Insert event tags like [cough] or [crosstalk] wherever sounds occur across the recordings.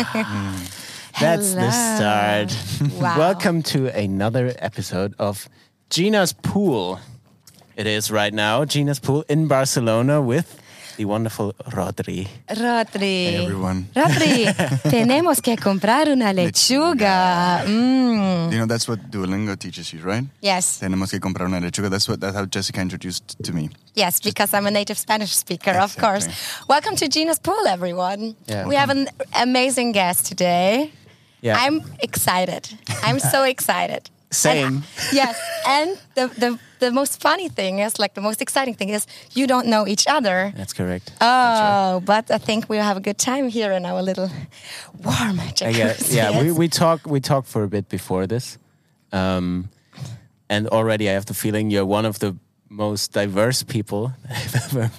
[laughs] That's the start. Wow. [laughs] Welcome to another episode of Gina's Pool. It is right now Gina's Pool in Barcelona with the wonderful Rodri. Rodri. Hey, everyone. Rodri, [laughs] tenemos que comprar una lechuga. Mm. You know, that's what Duolingo teaches you, right? Yes, Tenemos que comprar una lechuga. That's what that's how Jessica introduced to me. yes, because I'm a native Spanish speaker, of course. Welcome to Gina's Pool, everyone. Yeah. We have an amazing guest today. Yeah. I'm excited. I'm so [laughs] excited. Same. And- yes, and the, the the most funny thing is, like, the most exciting thing is, you don't know each other. That's correct. Oh, but I think we'll have a good time here in our little warm [laughs] I jacuzzi. guess, yeah, we, Yes. we talked we talked for a bit before this, um, and already I have the feeling you're one of the most diverse people [laughs] I've ever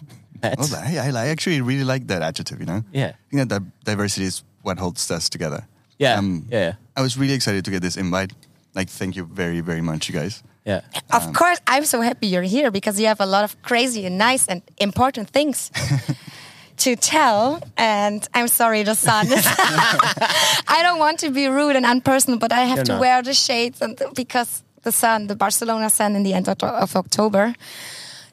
met. Oh, I, I, I actually really like that adjective. You know. Yeah. I think that diversity is what holds us together. Yeah, Um, yeah, I was really excited to get this invite. Like, thank you very, very much, you guys. yeah. Of Um, course, I'm so happy you're here because you have a lot of crazy and nice and important things [laughs] to tell. And I'm sorry, the sun. is- I don't want to be rude and unpersonal, but I have You're to not. wear the shades and because the sun, the Barcelona sun, in the end of, of October,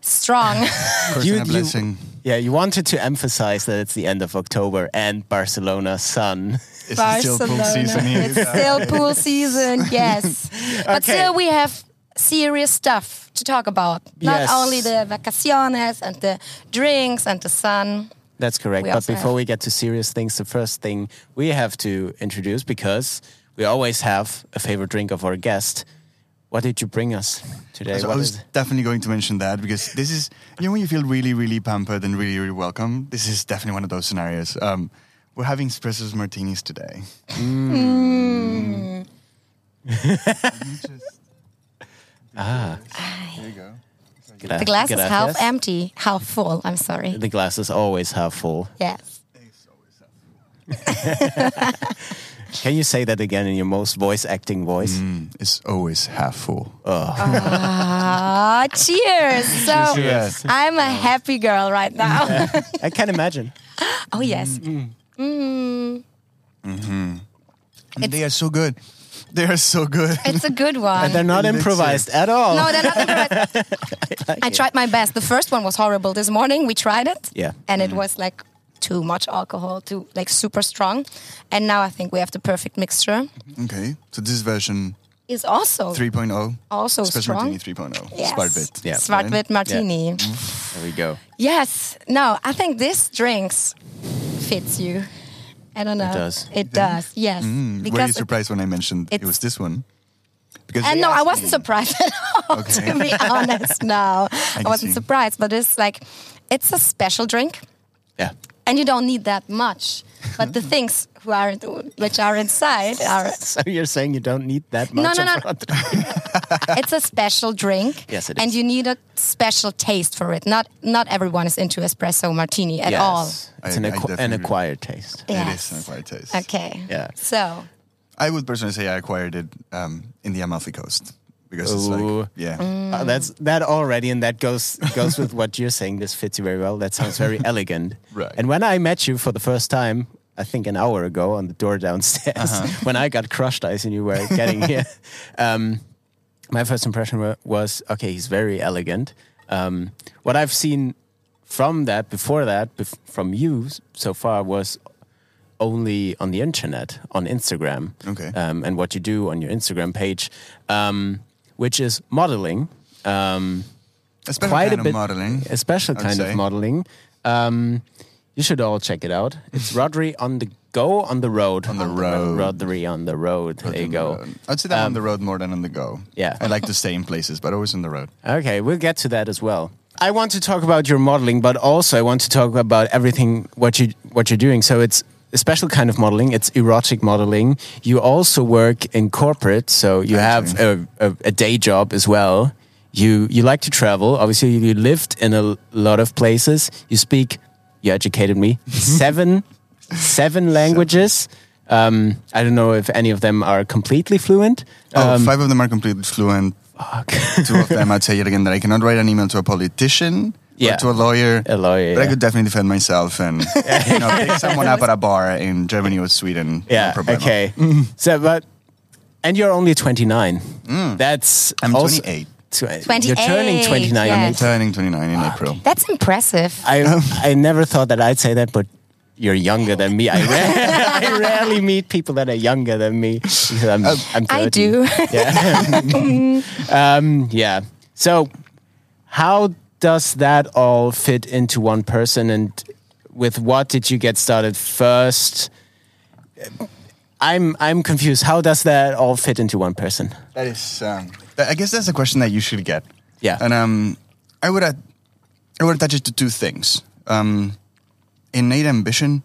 strong. [laughs] Of You- and you- blessing. Yeah, you wanted to emphasize that it's the end of October and Barcelona sun. It's still pool season here. It's still pool season, [laughs] yes. But still, we have serious stuff to talk about. Not Yes. only the vacaciones and the drinks and the sun. That's correct. We But before have- we get to serious things, the first thing we have to introduce because we always have a favorite drink of our guest. What did you bring us today? So I was definitely going to mention that because this is, you know, when you feel really, really pampered and really, really welcome, this is definitely one of those scenarios. Um, we're having espressos martinis today. Mm. [laughs] ah, There you go. gra- The glass is half empty, half full. I'm sorry. The glass is always half full. Yes. [laughs] Can you say that again in your most voice acting voice? Mm, it's always half full. Ah, cheers. [laughs] So Cheers. I'm a happy girl right now. I can imagine. oh, yes. Mm. they are so good. They are so good. It's a good [laughs] one. And they're not Elixir. improvised at all. No, they're not impressed. like [laughs] I tried my best. The first one was horrible. This morning we tried it. Yeah. And it mm-hmm. was like too much alcohol, too like super strong. And now I think we have the perfect mixture. Okay, so this version Is also 3.0. also Espresso strong. Martini 3.0. Yes. Spartbit. Yeah. Svartbit martini. There we go. Yes. No, I think this drinks fits you. I don't know. It does. It does. Yes. Mm, were you Because surprised when I mentioned it was this one? Because and no, I wasn't me- surprised at all. Okay. To be [laughs] honest, no, I, can wasn't see. surprised. But it's like, it's a special drink. Yeah. And you don't need that much. But the [laughs] things who are which are inside [laughs] are So you're saying you don't need that much no, of no. [laughs] It's a special drink. Yes, it And you need a special taste for it. Not not everyone is into espresso martini at Yes. all. It's I- an, acqu- an acquired taste. It Yes. is an acquired taste. Okay. Yeah. So I would personally say I acquired it um, in the Amalfi Coast because it's like yeah. Mm. Uh, that's that already, and that goes goes with what you're saying. This fits you very well. That sounds very [laughs] elegant. Right. And when I met you for the first time, I think an hour ago on the door downstairs, Uh-huh. [laughs] when I got crushed ice and you were getting here, [laughs] um, my first impression wa- was okay. He's very elegant. Um, what I've seen from that before that bef- from you so far was only on the internet on Instagram. Okay. Um, and what you do on your Instagram page, um, which is modeling. Um, A special quite kind a bit of modeling. a special kind say. of modeling. Um, you should all check it out. It's [laughs] Rodri on the go on the road. On the road. Rodri on the road. There you On the go. I'd say that on the road more than on the go. yeah. I like to stay in places, but always on the road. Okay, we'll get to that as well. I want to talk about your modeling, but also I want to talk about everything what you what you're doing. So it's a special kind of modeling. It's erotic modeling. You also work in corporate, so you have a, a, a day job as well. You you like to travel. Obviously, you lived in a lot of places. You speak. You educated me [laughs] seven seven languages. Um, I don't know if any of them are completely fluent. Oh, Um, five of them are completely fluent. fuck. Two of them, I'd say yet again that I cannot write an email to a politician Yeah. or to a lawyer. A lawyer, But I could definitely defend myself and [laughs] you know, pick someone up at a bar in Germany or Sweden. Yeah. problemo. Okay. Mm-hmm. So, but and you're only 29. Mm. That's I'm also, 28. Tw- You're turning 29. yes. I'm turning 29 in April. [gasps] That's impressive. I um, I never thought that I'd say that, but you're younger than me. I, ra- [laughs] I [laughs] rarely meet people that are younger than me. I'm, um, I'm 30. I do. Yeah. um, yeah. So, how does that all fit into one person, and with what did you get started first? I'm I'm confused. How does that all fit into one person? That is, um, I guess that's a question that you should get. Yeah. And um, I would, add, I would attach it to two things: um, innate ambition,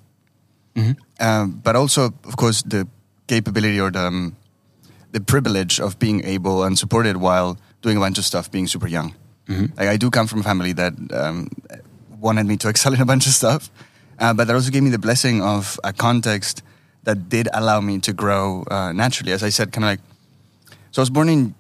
um, but also, of course, the capability or the um, the privilege of being able and supported while doing a bunch of stuff, being super young. Like I do come from a family that um, wanted me to [laughs] excel in a bunch of stuff, uh, but that also gave me the blessing of a context that did allow me to grow uh, naturally. As I said, kind of like so I was born in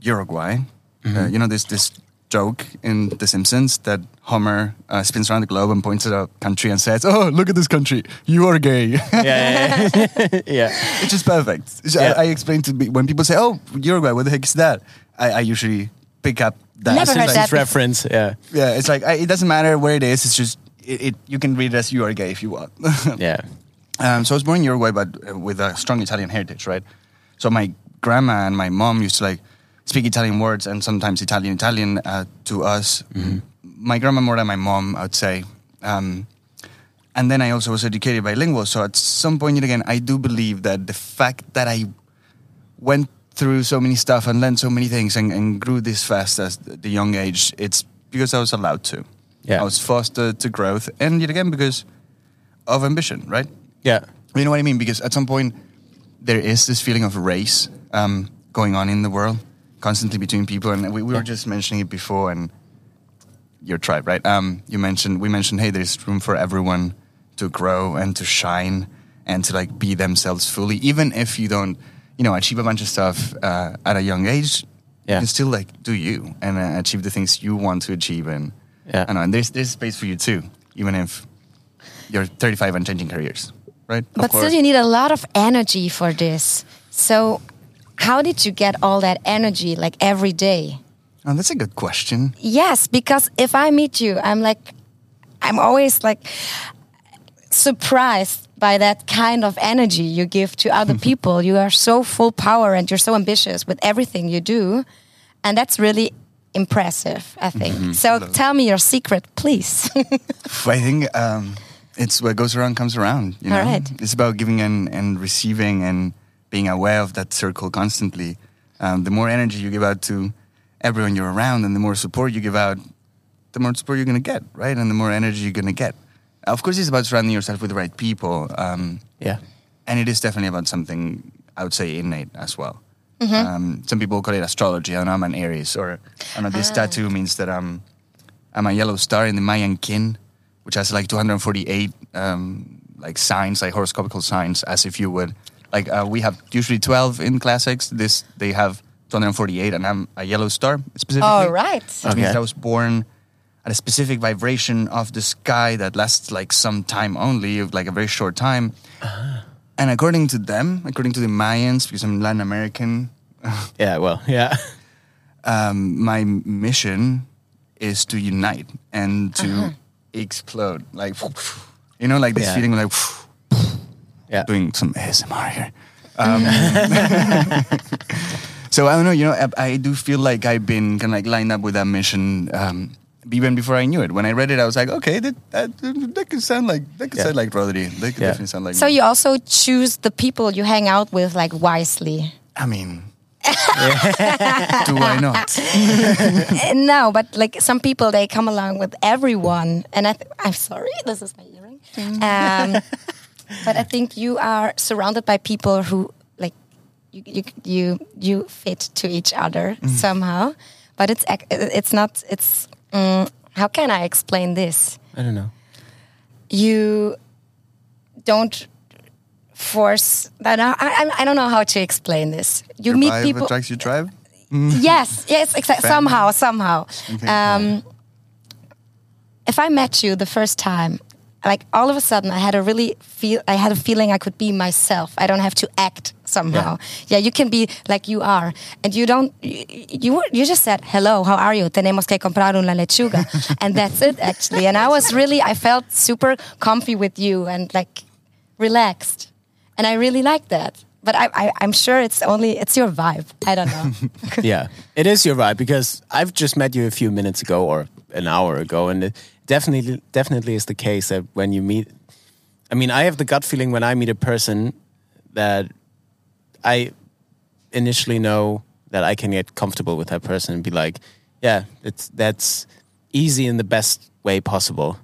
Uruguay. Uh, you know this this joke in The Simpsons that Homer uh, spins around the globe and points at a country and says, "Oh, look at this country. You are gay." [laughs] Yeah, yeah, yeah. [laughs] yeah. It's just perfect. So Yeah. I, I explain to be, when people say, "Oh, Uruguay, what the heck is that?" I, I usually pick up that. Never heard that. reference. Yeah, Yeah, it's like I, it doesn't matter where it is. It's just it, it. You can read it as you are gay if you want. [laughs] yeah, Um, so I was born in Uruguay, but uh, with a strong Italian heritage, right? So my grandma and my mom used to like speak Italian words and sometimes Italian Italian uh, to us. My grandma more than my mom, I would say. Um, and then I also was educated bilingual. So at some point, yet again, I do believe that the fact that I went through so many stuff and learned so many things and, and grew this fast at the young age, it's because I was allowed to. Yeah. I was fostered to growth, and yet again because of ambition, right? yeah, You know what I mean? Because at some point, there is this feeling of race um, going on in the world, constantly between people. And we, we were just mentioning it before, and your tribe, right? Um, you mentioned we mentioned, hey, there's room for everyone to grow and to shine and to like be themselves fully, even if you don't, you know, achieve a bunch of stuff uh, at a young age. Yeah. You can still like do you and uh, achieve the things you want to achieve, and Yeah. I know, and there's there's space for you too, even if you're 35 and changing careers, right? Of But still, you need a lot of energy for this. So, how did you get all that energy like every day? Oh, that's a good question. Yes, because if I meet you, I'm like, I'm always like surprised by that kind of energy you give to other [laughs] people. You are so full power and you're so ambitious with everything you do. And that's really impressive, I think. So tell me your secret, please. I think um, it's what goes around comes around. You know? Right. It's about giving and, and receiving and being aware of that circle constantly. Um, the more energy you give out to everyone you're around, and the more support you give out, the more support you're going to get, right? And the more energy you're going to get. Of course, it's about surrounding yourself with the right people. Um, yeah, and it is definitely about something I would say innate as well. Mm-hmm. Um, some people call it astrology. I don't know, I'm an Aries, or I don't know, this Ah. tattoo means that I'm I'm a yellow star in the Mayan kin, which has like 248 um, like signs, like horoscopical signs, as if you would like uh, we have usually 12 in classics. This they have 248, and I'm a yellow star specifically. all right. Which means Okay. I was born at a specific vibration of the sky that lasts like some time only, like a very short time. And according to them, according to the Mayans, because I'm Latin American, [laughs] yeah. Well, yeah, [laughs] um, my mission is to unite and to explode. Like, you know, like this Yeah. feeling like yeah. doing some ASMR here. Um, [laughs] so I don't know, you know, I, I do feel like I've been kind of like lined up with that mission um, even before I knew it. When I read it, I was like, okay, that that, that could sound like that could Yeah. sound like Rodri. That could Yeah. definitely sound like. So me. you also choose the people you hang out with like wisely. I mean, [laughs] do I not? [laughs] No, but like some people, they come along with everyone, and I th- I'm sorry, [laughs] this is my earring. Um, but I think you are surrounded by people who like you you you, you fit to each other somehow. But it's it's not it's mm, how can I explain this? I don't know. You don't force. I I, I don't know how to explain this. You Your meet people. attracts your tribe. [laughs] yes, yes, exactly. Somehow, somehow. Okay. Um, if I met you the first time, like all of a sudden I had a really feel I had a feeling I could be myself. I don't have to act somehow. Yeah, you can be like you are, and you don't. You you, you just said hello. How are you? Tenemos que comprar una lechuga, [laughs] and that's it actually. And I was really I felt super comfy with you and like relaxed, and I really like that. But I, I, I'm sure it's only it's your vibe. I don't know. [laughs] yeah, it is your vibe because I've just met you a few minutes ago or an hour ago, and it definitely definitely is the case that when you meet, I mean, I have the gut feeling when I meet a person that I initially know that I can get comfortable with that person and be like, yeah, it's that's easy in the best way possible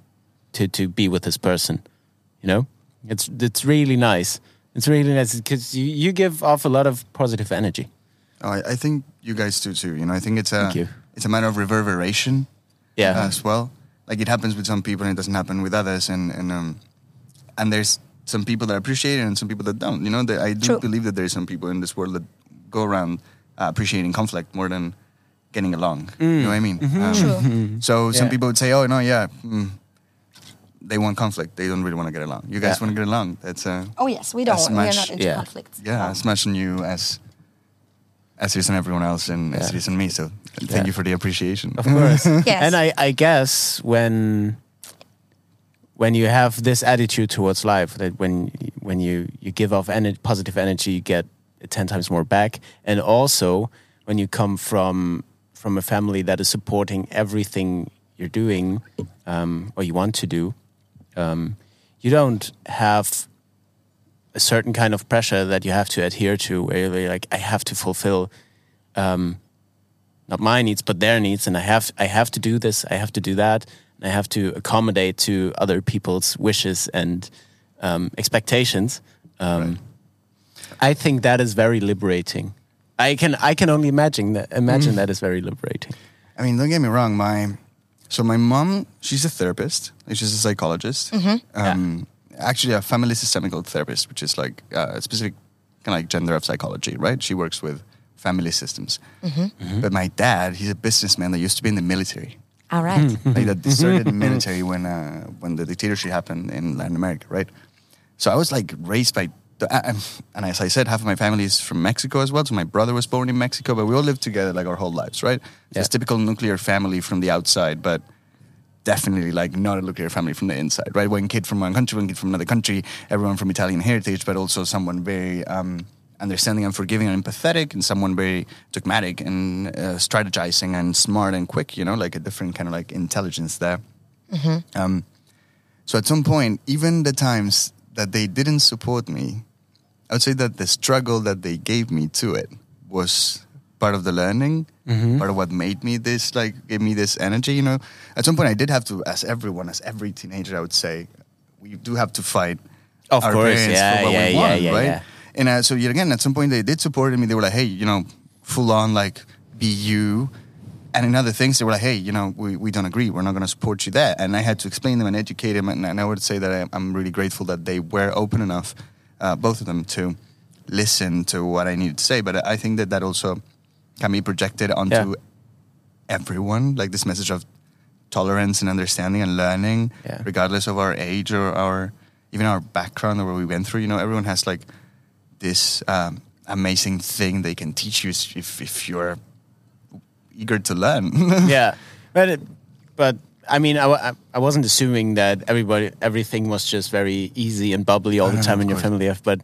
to to be with this person. You know, it's it's really nice. It's really nice because you, you give off a lot of positive energy. Oh, I, I think you guys do too. You know, I think it's a it's a matter of reverberation Yeah. as well. Like it happens with some people and it doesn't happen with others, and and um, and there's some people that appreciate it and some people that don't. You know, that I do True. believe that there's some people in this world that go around uh, appreciating conflict more than getting along. You know what I mean? Um, True. So some people would say, "Oh no, yeah." Mm, they want conflict. They don't really want to get along. You guys Yeah. want to get along. That's uh, Oh yes, we don't. As We are not into yeah. conflicts. yeah, No. as much in you as as it is in everyone else and as Yeah. it is in me. So thank Yeah. you for the appreciation. Of course. [laughs] Yes. And I, I guess when when you have this attitude towards life, that when when you, you give off ener- positive energy, you get ten times more back. And also when you come from from a family that is supporting everything you're doing um, or you want to do, um, you don't have a certain kind of pressure that you have to adhere to, where you're like, I have to fulfill um, not my needs but their needs and i have i have to do this i have to do that i have to accommodate to other people's wishes and um, expectations um, i think that is very liberating i can i can only imagine that imagine that is very liberating I mean, don't get me wrong. My so my mom, she's a therapist. She's a psychologist. Um, Actually, a family systemical therapist, which is like uh, a specific kind of like gender of psychology, right? She works with family systems. But my dad, he's a businessman that used to be in the military. All right. like that deserted the [laughs] military when uh, when the dictatorship happened in Latin America, right? So I was like raised by, the, uh, and as I said, half of my family is from Mexico as well. So my brother was born in Mexico, but we all lived together like our whole lives, right? So it's typical nuclear family from the outside, but definitely like not a nuclear family from the inside, right? One kid from one country, one kid from another country, everyone from Italian heritage, but also someone very um, understanding and forgiving and empathetic, and someone very dogmatic and uh, strategizing and smart and quick, you know, like a different kind of like intelligence there. Um, so at some point, even the times that they didn't support me, I would say that the struggle that they gave me to it was part of the learning, part of what made me this, like, gave me this energy, you know. At some point, I did have to, as everyone, as every teenager, I would say, we do have to fight Of our course, parents yeah, for what yeah, we yeah, want, yeah, right? And uh, so yet again, at some point, they did support me. They were like, hey, you know, full on, like, be you. And in other things, they were like, hey, you know, we, we don't agree. We're not going to support you there. And I had to explain them and educate them. And, and I would say that I, I'm really grateful that they were open enough, uh, both of them, to listen to what I needed to say. But I think that that also can be projected onto Yeah. everyone, like this message of tolerance and understanding and learning, Yeah. regardless of our age or our even our background or what we went through. You know, everyone has like this um, amazing thing they can teach you if if you're eager to learn. [laughs] yeah. But it, but i mean I, I- I wasn't assuming that everybody everything was just very easy and bubbly all the time of in your family life. But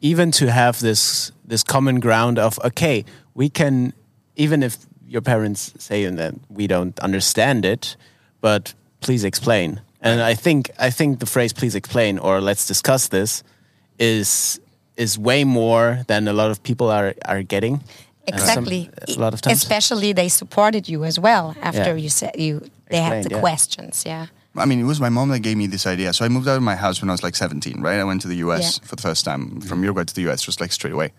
even to have this this common ground of okay we can even if your parents say that we don't understand it but please explain. And i think i think the phrase please explain or let's discuss this is is way more than a lot of people are are getting Uh, some- Exactly. a lot of times Especially they supported you as well after Yeah. you said you they had the yeah. questions. Yeah. I mean, it was my mom that gave me this idea. So I moved out of my house when I was like 17, right? I went to the US Yeah. for the first time from Uruguay to the US, just like straight away.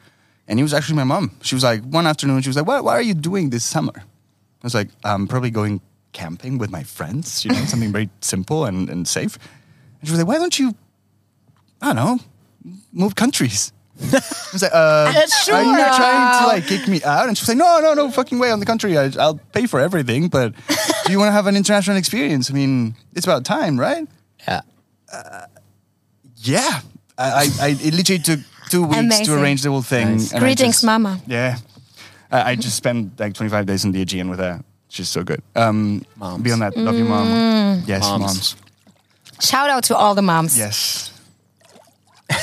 And it was actually my mom. She was like, one afternoon, she was like, what, what are you doing this summer? I was like, I'm probably going camping with my friends, you know, something very simple and, and safe. And she was like, why don't you, I don't know, move countries? [laughs] I was like, uh, sure. are you trying to like kick me out? And she was like, no, no, no fucking way on the country. I, I'll pay for everything, but do you want to have an international experience? I mean, it's about time, right? Yeah. Yeah. I, I, I it literally took two weeks Amazing. to arrange the whole thing. Nice. Greetings, just- Mama. Yeah. I, I just spent like 25 days in the Aegean with her. She's so good. Um, Moms. Beyond that, love you, mom. Mm. Yes, Moms. moms. Shout out to all the moms. Yes. [laughs]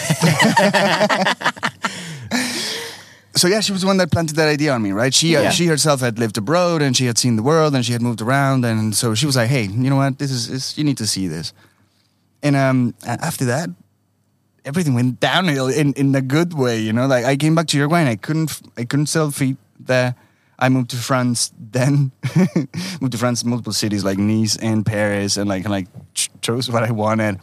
so yeah, she was the one that planted that idea on me, right? She uh, Yeah. she herself had lived abroad and she had seen the world and she had moved around, and so she was like, "Hey, you know what? This is, is you need to see this." And um, after that, everything went downhill in, in a good way. You know, like I came back to Uruguay and I couldn't I couldn't sell feet there. I moved to France then, [laughs] moved to France, multiple cities like Nice and Paris, and like like ch- chose what I wanted.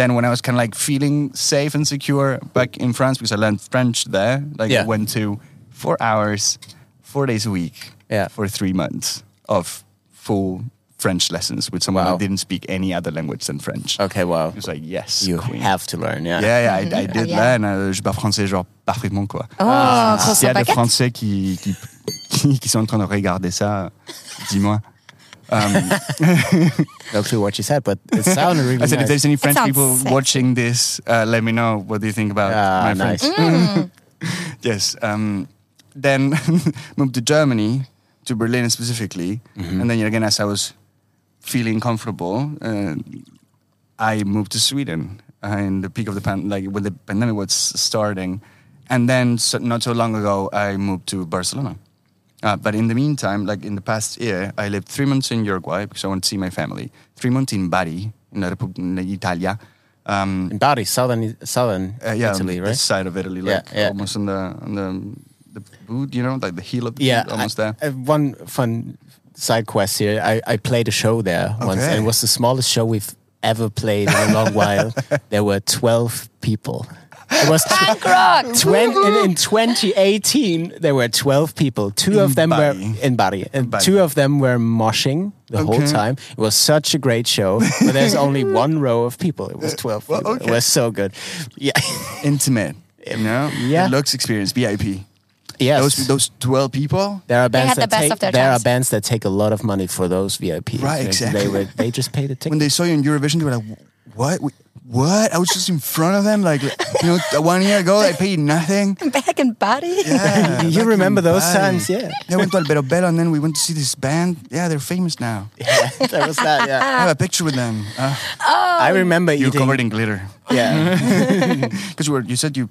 Then when I was kind of like feeling safe and secure back in France because I learned French there, like Yeah. I went to four hours, four days a week, Yeah. for three months of full French lessons with someone Wow. who didn't speak any other language than French. Okay. Wow. It was like yes, You queen. have to learn. Yeah. Yeah, yeah, I, I [laughs] did yeah. learn. euh, je parle français genre parfaitement quoi. Oh, S'il y croissant a des baguette. Français qui, qui, [laughs] qui sont en train de regarder ça, dis-moi. Um, No clue what you said, but it sounded really I said, if there's any French people sexy. watching this, uh, let me know. What do you think about Ah, my nice. French? [laughs] yes. Um, then [laughs] moved to Germany, to Berlin specifically, Mm-hmm. and then again, as I was feeling comfortable, uh, I moved to Sweden uh, in the peak of the pan, like when the pandemic was starting, and then so, not so long ago, I moved to Barcelona. Uh, but in the meantime, like in the past year, I lived three months in Uruguay because I want to see my family. Three months in Bari, in, la Repu- in Italia. Um, In Bari, southern southern uh, yeah, Italy, right? this side of Italy, like yeah. almost on the on the the boot, you know, like the heel of the Yeah, boot, almost I- there. one fun side quest here. I, I played a show there once, and it was the smallest show we've ever played in a long while. [laughs] There were twelve people. It was Punk rock. 20, in, in 2018, there were 12 people. Two of them Bari. were in Bari, and Bari. two of them were moshing the whole time. It was such a great show, but there's only [laughs] one row of people. It was 12 Well, people. It was so good. Yeah. [laughs] Intimate, you know. Yeah. It looks experience, VIP. yes. Those those twelve people. there are bands had the that best take of their there are bands that take a lot of money for those VIP. Right, exactly. They were they just paid a ticket. When they saw you in Eurovision, they were like, "What? We- What? I was just in front of them. Like, you know, one year ago, I paid nothing." [laughs] Back in Bari. Yeah, [laughs] You remember those Bali. times, yeah. I went to Alberobello and then we went to see this band. Yeah, they're famous now. [laughs] Yeah, that was that. Yeah. I have a picture with them. Uh, I remember you were eating. covered in glitter. yeah. Because you were, you said you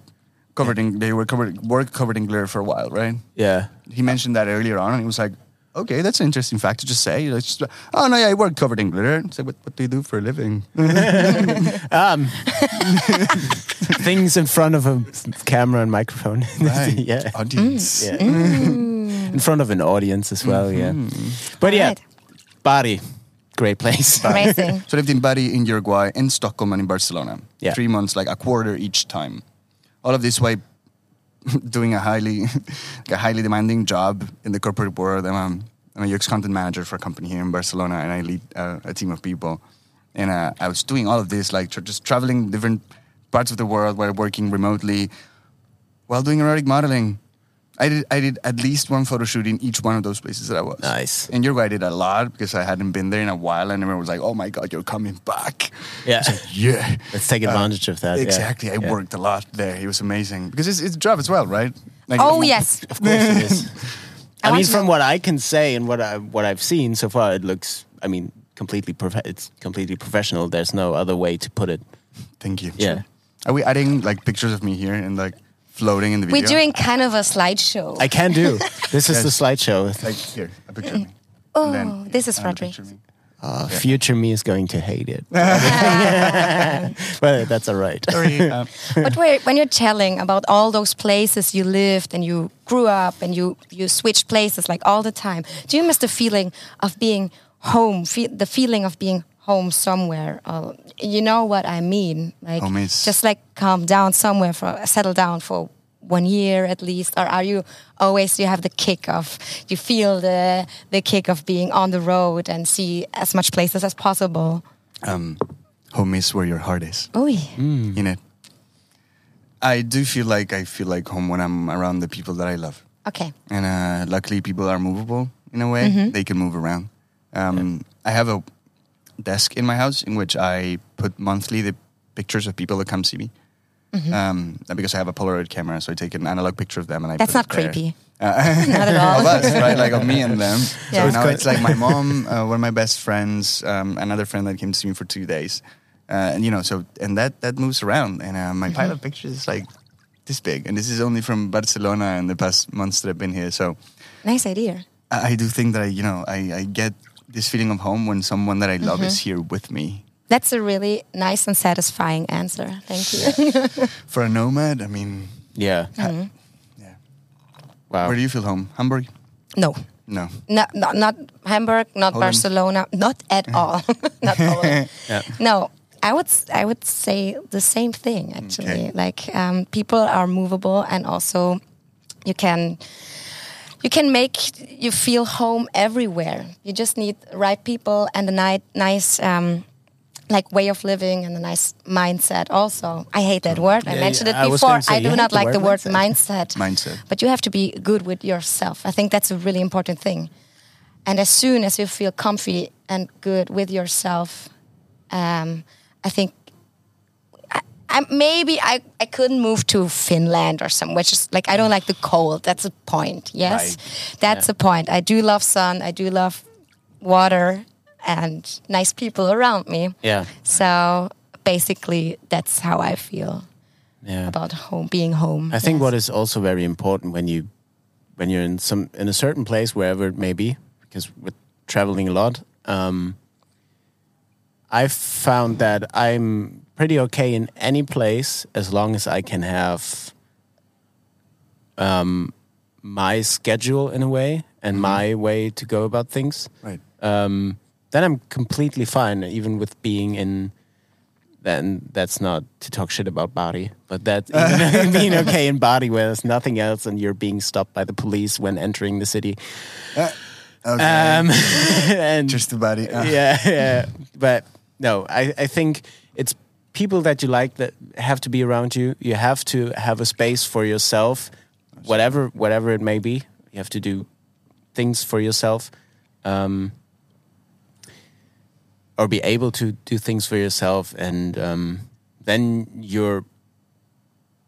covered in, they were covered, were covered in glitter for a while, right? Yeah. He mentioned that earlier on, and he was like, "Okay, that's an interesting fact to just say." It's just, oh no, yeah, I work covered in glitter. I said, what, "What do you do for a living?" [laughs] Um, [laughs] things in front of a camera and microphone. [laughs] Right. yeah. audience. Yeah. Mm. Mm. in front of an audience as well. Yeah. Mm-hmm. But yeah, Right. Bari, great place. Amazing. So I lived in Bari, in Uruguay, in Stockholm, and in Barcelona. Yeah. Three months, like a quarter each time. All of this while [laughs] doing a highly, [laughs] a highly demanding job in the corporate world. I'm a, I'm a UX content manager for a company here in Barcelona, and I lead uh, a team of people. And uh, I was doing all of this, like tr- just traveling different parts of the world while working remotely, while doing erotic modeling. I did, I did at least one photo shoot in each one of those places that I was. Nice. In Uruguay, I did a lot because I hadn't been there in a while, and everyone was like, "Oh my god, you're coming back!" Yeah. Yeah, Let's take uh, advantage of that. yeah. exactly. I Yeah. worked a lot there. It was amazing because it's, it's a job as well, right? Like, Oh [laughs] yes. Of course it is. [laughs] I I, mean, from what I can say and what I what I've seen so far, it looks. I mean, completely. Prof- it's completely professional. There's no other way to put it. Thank you. Yeah. Are we adding like pictures of me here and like floating in the video? We're doing kind of a slideshow. I can do. [laughs] This is the slideshow. like here a picture of me. [laughs] Oh, then this is another Frederick. picture of me. Uh, Future me is going to hate it. [laughs] but that's all right. Sorry. uh, but wait, when you're telling about all those places you lived and you grew up and you you switched places like all the time, do you miss the feeling of being home? Fe- the feeling of being home somewhere. Uh, you know what I mean? Like Home is- just like calm down somewhere for settle down for one year at least, or are you always you have the kick of you feel the the kick of being on the road and see as much places as possible? um, home is where your heart is. Oh, In it. I do feel like I feel like home when I'm around the people that I love. okay. And uh, luckily, people are movable in a way. They can move around. Um, I have a desk in my house in which I put monthly the pictures of people that come see me. Mm-hmm. Um, and because I have a Polaroid camera, so I take an analog picture of them and I. That's put not it creepy. Uh, [laughs] Not at [laughs] all. of us, right? Like of me and them. [laughs] Yeah. So now it's like my mom, uh, one of my best friends, um, another friend that came to see me for two days, uh, and you know, so and that that moves around, and uh, my pile of pictures is like this big, and this is only from Barcelona and the past months that I've been here. So Nice idea. I, I do think that I, you know, I, I get this feeling of home when someone that I love is here with me. That's a really nice and satisfying answer. Thank you. For a nomad, I mean, Yeah. Mm-hmm. yeah. Wow. Where do you feel home? Hamburg? no. No. No, not, not Hamburg, not Holland? Barcelona, not at [laughs] all. [laughs] not Poland. Yeah. No, I would s- I would say the same thing actually. Okay. Like um, people are movable, and also you can you can make you feel home everywhere. You just need right people and a ni- nice. Um, like way of living and a nice mindset. Also, I hate that word. I mentioned yeah, it before. gonna say, I do not the like word the word mindset. mindset. [laughs] Mindset. But you have to be good with yourself. I think that's a really important thing. And as soon as you feel comfy and good with yourself, um, I think I, maybe I, I couldn't move to Finland or some, which is like I don't like the cold. That's a point. Yes, Right. that's a point. I do love sun. I do love water and nice people around me. Yeah. So basically, that's how I feel Yeah. about home, being home. I think Yes. what is also very important when you when you're in some in a certain place, wherever it may be, because with traveling a lot, um, I've found that I'm pretty okay in any place as long as I can have um, my schedule in a way and my way to go about things Right. um, then I'm completely fine, even with being in. Then that's not to talk shit about Bari, but that [laughs] even [laughs] being okay in Bari where there's nothing else and you're being stopped by the police when entering the city. Okay. Um, [laughs] and Just about it. Uh, yeah, yeah, but no, I, I think it's people that you like that have to be around you. You have to have a space for yourself, whatever whatever it may be. You have to do things for yourself, um, or be able to do things for yourself, and um, then you're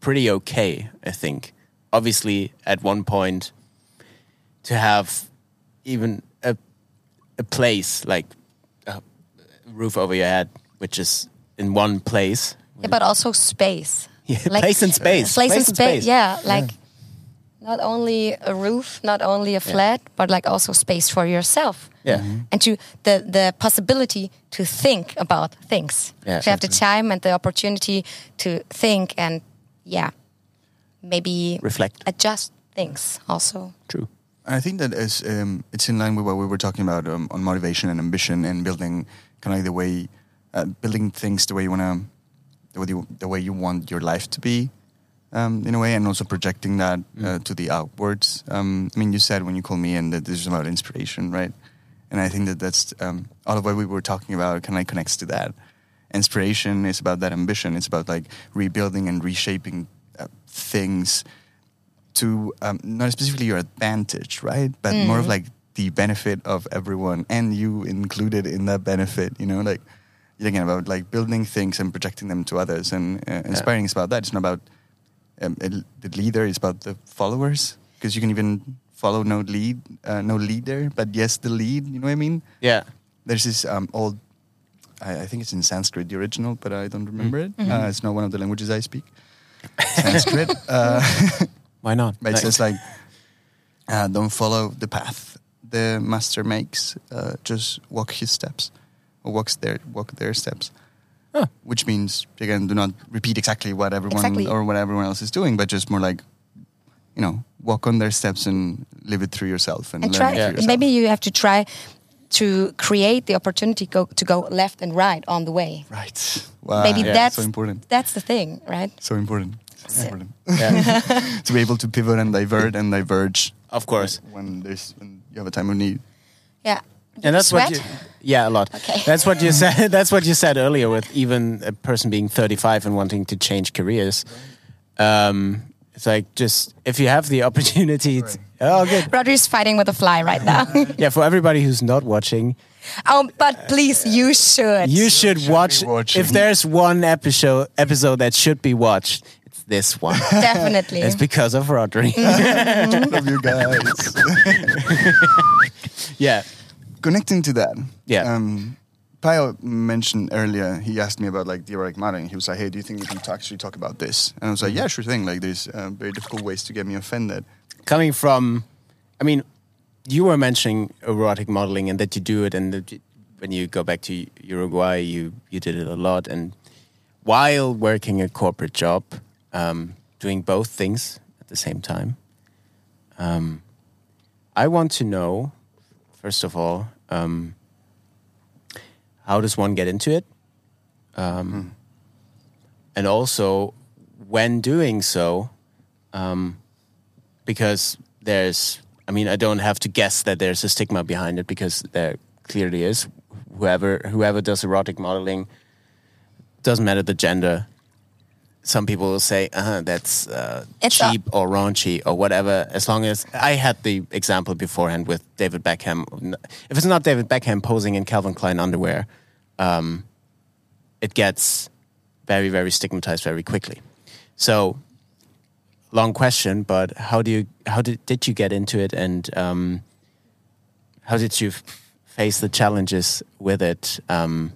pretty okay. I think. Obviously, at one point, to have even a a place like roof over your head, which is in one place. Yeah, but also space. [laughs] Yeah, Like- place and space. Place, and space. Yeah, like not only a roof, not only a flat, but like also space for yourself. Yeah. And to the the possibility to think about things. Yeah, to have the time and the opportunity to think and yeah, maybe Reflect. adjust things also. True. I think that is um, it's in line with what we were talking about um, on motivation and ambition and building kind of like the way uh, building things the way you want to the way you, the way you want your life to be um, in a way and also projecting that uh, to the outwards. Um, I mean, you said when you called me in that this is about inspiration, right? And I think that that's um, all of what we were talking about kind of connects to that. Inspiration is about that ambition. It's about like rebuilding and reshaping uh, things to um, not specifically your advantage, right? But more of like the benefit of everyone and you included in that benefit. You know, like you're thinking about like building things and projecting them to others, and uh, inspiring is about that. It's not about um, the leader; it's about the followers. Because you can even follow no lead, uh, no leader, but yes, the lead. You know what I mean? Yeah. There's this um, old, I, I think it's in Sanskrit, the original, but I don't remember it. Mm-hmm. Uh, it's not one of the languages I speak. Sanskrit. uh, [laughs] Why not? [laughs] but it Like- says like, uh, don't follow the path the master makes. Uh, just walk his steps, or walks their walk their steps. Huh. Which means again, do not repeat exactly what everyone Exactly. or what everyone else is doing, but just more like, you know, walk on their steps and live it through yourself and, and learn try it through yourself. maybe you have to try to create the opportunity go, to go left and right on the way right. Wow. maybe yeah, that's so important. that's the thing right So important. So important. Yeah. [laughs] to be able to pivot and divert and diverge of course. when there's when you have a time of need. yeah And that's Sweat? what you, yeah, a lot. Okay. That's what you [laughs] said. That's what you said earlier with even a person being 35 and wanting to change careers. Um, it's like just if you have the [laughs] opportunity, t- Oh, good. Rodri's fighting with a fly right now. [laughs] Yeah, for everybody who's not watching, oh, but please, you should. you should, should watch. If there's one episode episode that should be watched, it's this one. [laughs] Definitely. it's because of Rodri. [laughs] Love you guys. [laughs] yeah. Connecting to that. Yeah. Um, Pio mentioned earlier, he asked me about like theoretic modeling. He was like, hey, do you think we can talk, actually talk about this? And I was like, yeah, sure thing. Like there's uh, very difficult ways to get me offended. Coming from, I mean, you were mentioning erotic modeling and that you do it, and that when you go back to Uruguay, you you did it a lot, and while working a corporate job, um, doing both things at the same time. Um, I want to know, first of all, um, how does one get into it? Um, And also, when doing so, um, because there's, I mean, I don't have to guess that there's a stigma behind it because there clearly is. Whoever whoever does erotic modeling doesn't matter the gender. Some people will say, uh, that's uh, It's a- cheap or raunchy or whatever. As long as I had the example beforehand with David Beckham. If it's not David Beckham posing in Calvin Klein underwear, um, it gets very, very stigmatized very quickly. So, long question, but how do you how did did you get into it, and um, how did you f- face the challenges with it um,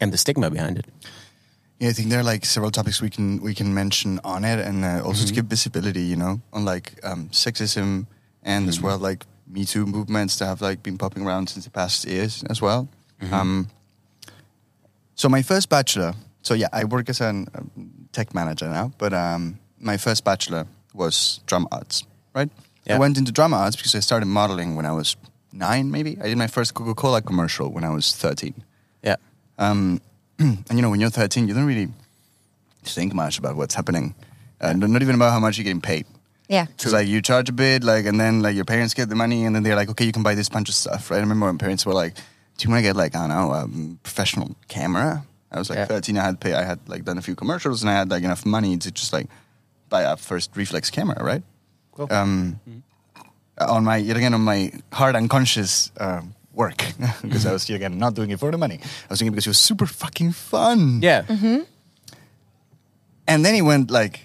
and the stigma behind it? Yeah, I think there are like several topics we can we can mention on it, and uh, also to give visibility, you know, on like um, sexism and as well like Me Too movements that have like been popping around since the past years as well. Um, so my first bachelor, so yeah, I work as a um, tech manager now, but um, my first bachelor was drama arts, right? Yeah. I went into drama arts because I started modeling when I was nine, maybe. I did my first Coca Cola commercial when I was thirteen. Yeah, Um, [clears throat] and you know, when you're 13, you don't really think much about what's happening. Uh, not not even about how much you're getting paid. yeah. Because like you charge a bit, like, and then like your parents get the money, and then they're like, okay, you can buy this bunch of stuff, right? I remember when parents were like, do you want to get like I don't know, a professional camera? I was like Yeah. 13. I had pay. I had like done a few commercials, and I had like enough money to just like buy a first reflex camera, right? Cool. Um, on my yet again on my hard unconscious uh, work [laughs] because I mm-hmm. was yet again not doing it for the money. I was doing it because it was super fucking fun. yeah, mm-hmm. And then he went like,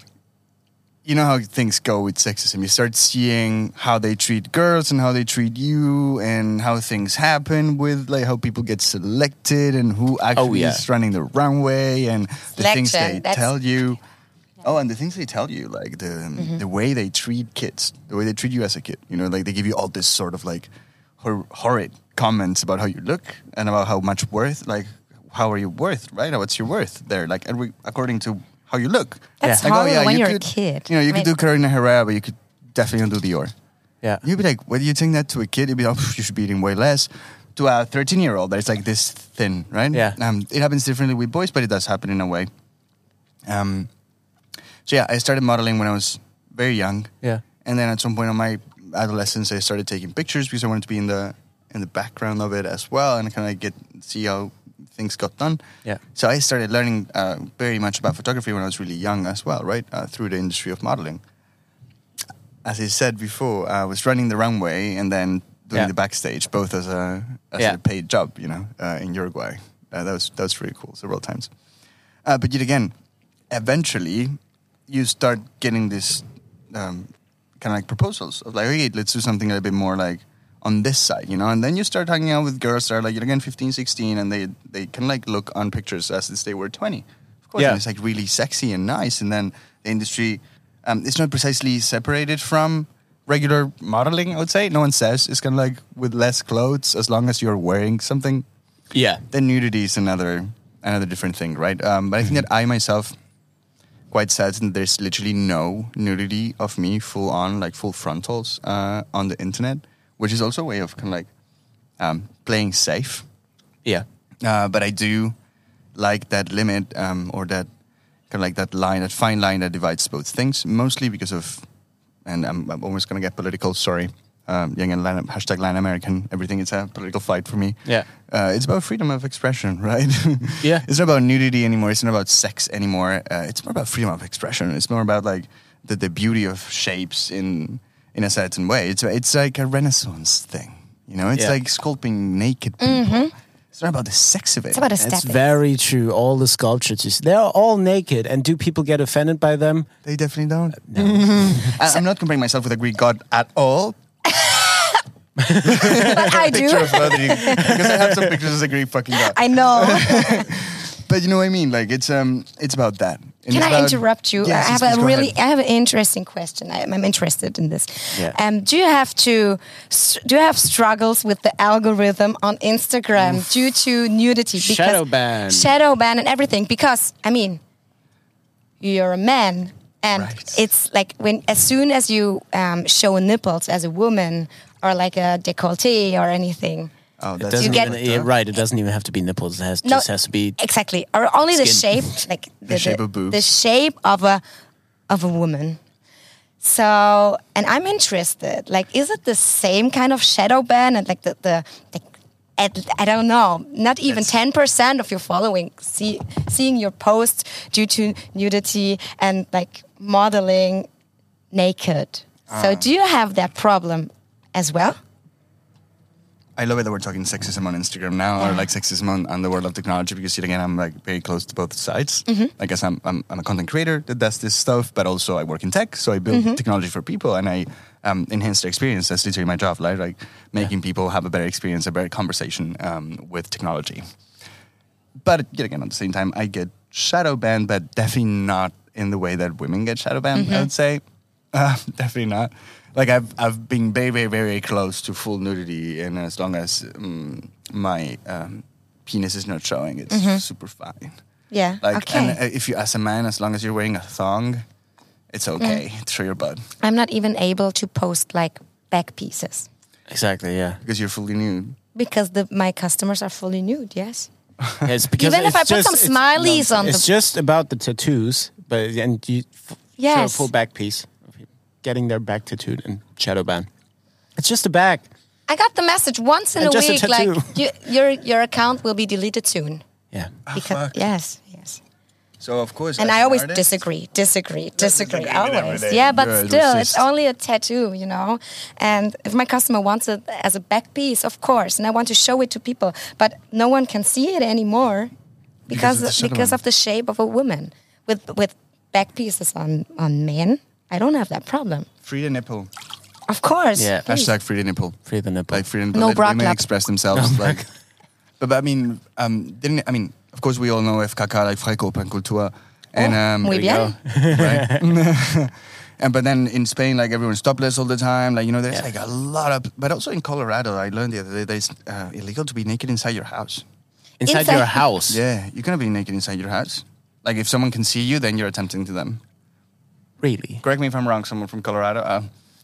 you know how things go with sexism. You start seeing how they treat girls and how they treat you, and how things happen with like how people get selected and who oh, actually yeah. is running the runway and the things they that's- tell you. Oh, and the things they tell you, like the um, mm-hmm. the way they treat kids, the way they treat you as a kid. You know, like they give you all this sort of like hor- horrid comments about how you look and about how much worth, like how are you worth, right? What's your worth there? Like and we- according to how you look. That's Like, oh, horrible yeah, when you you're could- a kid. You know, you I could mean- do Carolina Herrera, but you could definitely don't do Dior. yeah. You'd be like, whether you think that to a kid, you'd be like, "Pff, you should be eating way less. To a 13 year old, that's like this thin, right? Yeah. Um, it happens differently with boys, but it does happen in a way. Um, so yeah, I started modeling when I was very young, Yeah. and then at some point in my adolescence, I started taking pictures because I wanted to be in the in the background of it as well, and kind of get see how things got done. Yeah. So I started learning uh, very much about photography when I was really young as well, right? Uh, through the industry of modeling. As I said before, I was running the runway and then doing Yeah. the backstage, both as a as Yeah. a paid job, you know, uh, in Uruguay. Uh, that was that was really cool several times. Uh, but yet again, eventually, you start getting this um, kind of like proposals of like, hey, let's do something a little bit more like on this side, you know. And then you start hanging out with girls that are like, again, 15, 16, and they they can like look on pictures as if they were 20. Of course, Yeah. and it's like really sexy and nice. And then the industry, um, it's not precisely separated from regular modeling, I would say. No one says it's kind of like with less clothes, as long as you're wearing something Yeah. then nudity is another another different thing, right? Um, but I think that I myself quite sad that there's literally no nudity of me full on, like full frontals uh, on the internet, which is also a way of kind of like um, playing safe. Yeah. Uh, but I do like that limit um, or that kind of like that line, that fine line that divides both things, mostly because of, and I'm, I'm almost going to get political, sorry. Um, young and Latin, hashtag Latin American, everything is a political fight for me. Yeah. Uh, it's about freedom of expression, [laughs] right? Yeah. It's not about nudity anymore. It's not about sex anymore. Uh, it's more about freedom of expression. It's more about like the, the beauty of shapes in in a certain way. It's it's like a Renaissance thing. You know, it's Yeah. like sculpting naked people. Mm-hmm. It's not about the sex of it. It's about That's aesthetics. very true. All the sculptures, they're all naked. And do people get offended by them? They definitely don't. Mm-hmm. I, I'm not comparing myself with a Greek god at all. but [laughs] [laughs] I do. Picture of Rodri, because I have some pictures of a Greek fucking god. I know. [laughs] But you know what I mean? Like it's um, it's about that. And Can I about- interrupt you? Yes, I have a really, ahead. I have an interesting question. I, I'm interested in this. Yeah. Um, do you have to, do you have struggles with the algorithm on Instagram due to nudity? Shadow ban. shadow ban, and everything. Because I mean, you're a man, and Right. it's like when as soon as you um, show nipples as a woman or like a décolleté or anything. Oh, It doesn't get- even, yeah, right. It doesn't even have to be nipples. It has, No, just has to be. exactly, or only the shape, [laughs] like the, shape of boobs. the shape of a of a woman. So, and I'm interested. Like, is it the same kind of shadow ban and like the the, the at, I don't know, not even ten percent of your following see seeing your posts due to nudity and like modeling naked. Ah. So, do you have that problem as well? I love it that we're talking sexism on Instagram now, or like sexism on, on the world of technology, because yet again, I'm like very close to both sides. I guess I'm, I'm I'm a content creator that does this stuff, but also I work in tech, so I build technology for people and I um, enhance their experience. That's literally my job, right? Like making people have a better experience, a better conversation um, with technology. But yet again, at the same time, I get shadow banned, but definitely not in the way that women get shadow banned. I would say, uh, [laughs] definitely not. Like I've I've been very very very close to full nudity, and as long as um, my um, penis is not showing, it's super fine. Yeah. Like, okay. and uh, if you as a man, as long as you're wearing a thong, it's okay to show your butt I'm not even able to post like back pieces Exactly. Yeah. because you're fully nude. because the, my customers are fully nude. Yes. [laughs] Yeah, It's because Even if it's I put just- some it's- smileys on It's the just about the tattoos, but and you f- show a Yes. full back piece of people getting their back tattooed and shadow ban. It's just a back. I got the message once in And a just a week, like you, your your account will be deleted soon. Yeah. Ah, because fuck. yes, yes. So of course, And I an always artist- disagree, disagree, disagree, disagree always. Yeah, but Good, still, it's only a tattoo, you know. And if my customer wants it as a back piece, of course, and I want to show it to people, but no one can see it anymore Because because of the because of the shape of a woman with with back pieces on on men. I don't have that problem. free the nipple. Of course. Yeah. please. Hashtag free the nipple. Free the nipple. like freedom to No let bra women club. express themselves. like, but, but I mean, um, didn't I mean? Of course, we all know FKK like Freikörperkultur, and Oh, um, muy bien. [laughs] right? [laughs] and but then in Spain, like everyone's topless all the time. Like you know, there's Yeah. like a lot of. But also in Colorado, I learned the other day that it's uh, illegal to be naked inside your house. inside, Inside- your house. Yeah, you cannot be naked inside your house. Like if someone can see you, then you're attempting to them. Really. Correct me if I'm wrong. Someone from Colorado. Uh,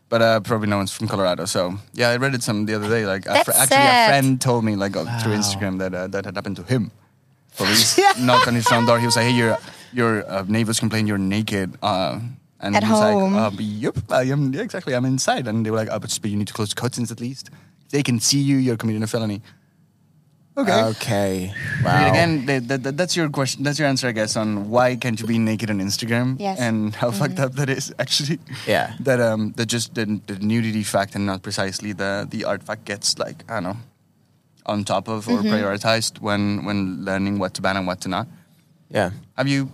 but uh, probably no one's from Colorado. So yeah, I read it some the other day. Like a fr- actually, sad. a friend told me like uh, through Instagram that uh, that had happened to him. Police [laughs] knocked on his front door. He was like, "Hey, your your uh, neighbors complain you're naked." Uh, and At he was home. like, uh, "Yep, I am. Yeah, exactly. I'm inside." And they were like, "Oh, but, but you need to close the curtains at least. If they can see you, you're committing a felony." Okay. Okay. Wow. mean, again, th- th- th- that's your question. That's your answer, I guess, on why can't you be naked on Instagram Yes. and how fucked up that is. Actually, Yeah. that um, that just the, the nudity fact and not precisely the the art fact gets like I don't know on top of or prioritized when when learning what to ban and what to not. Yeah. Have you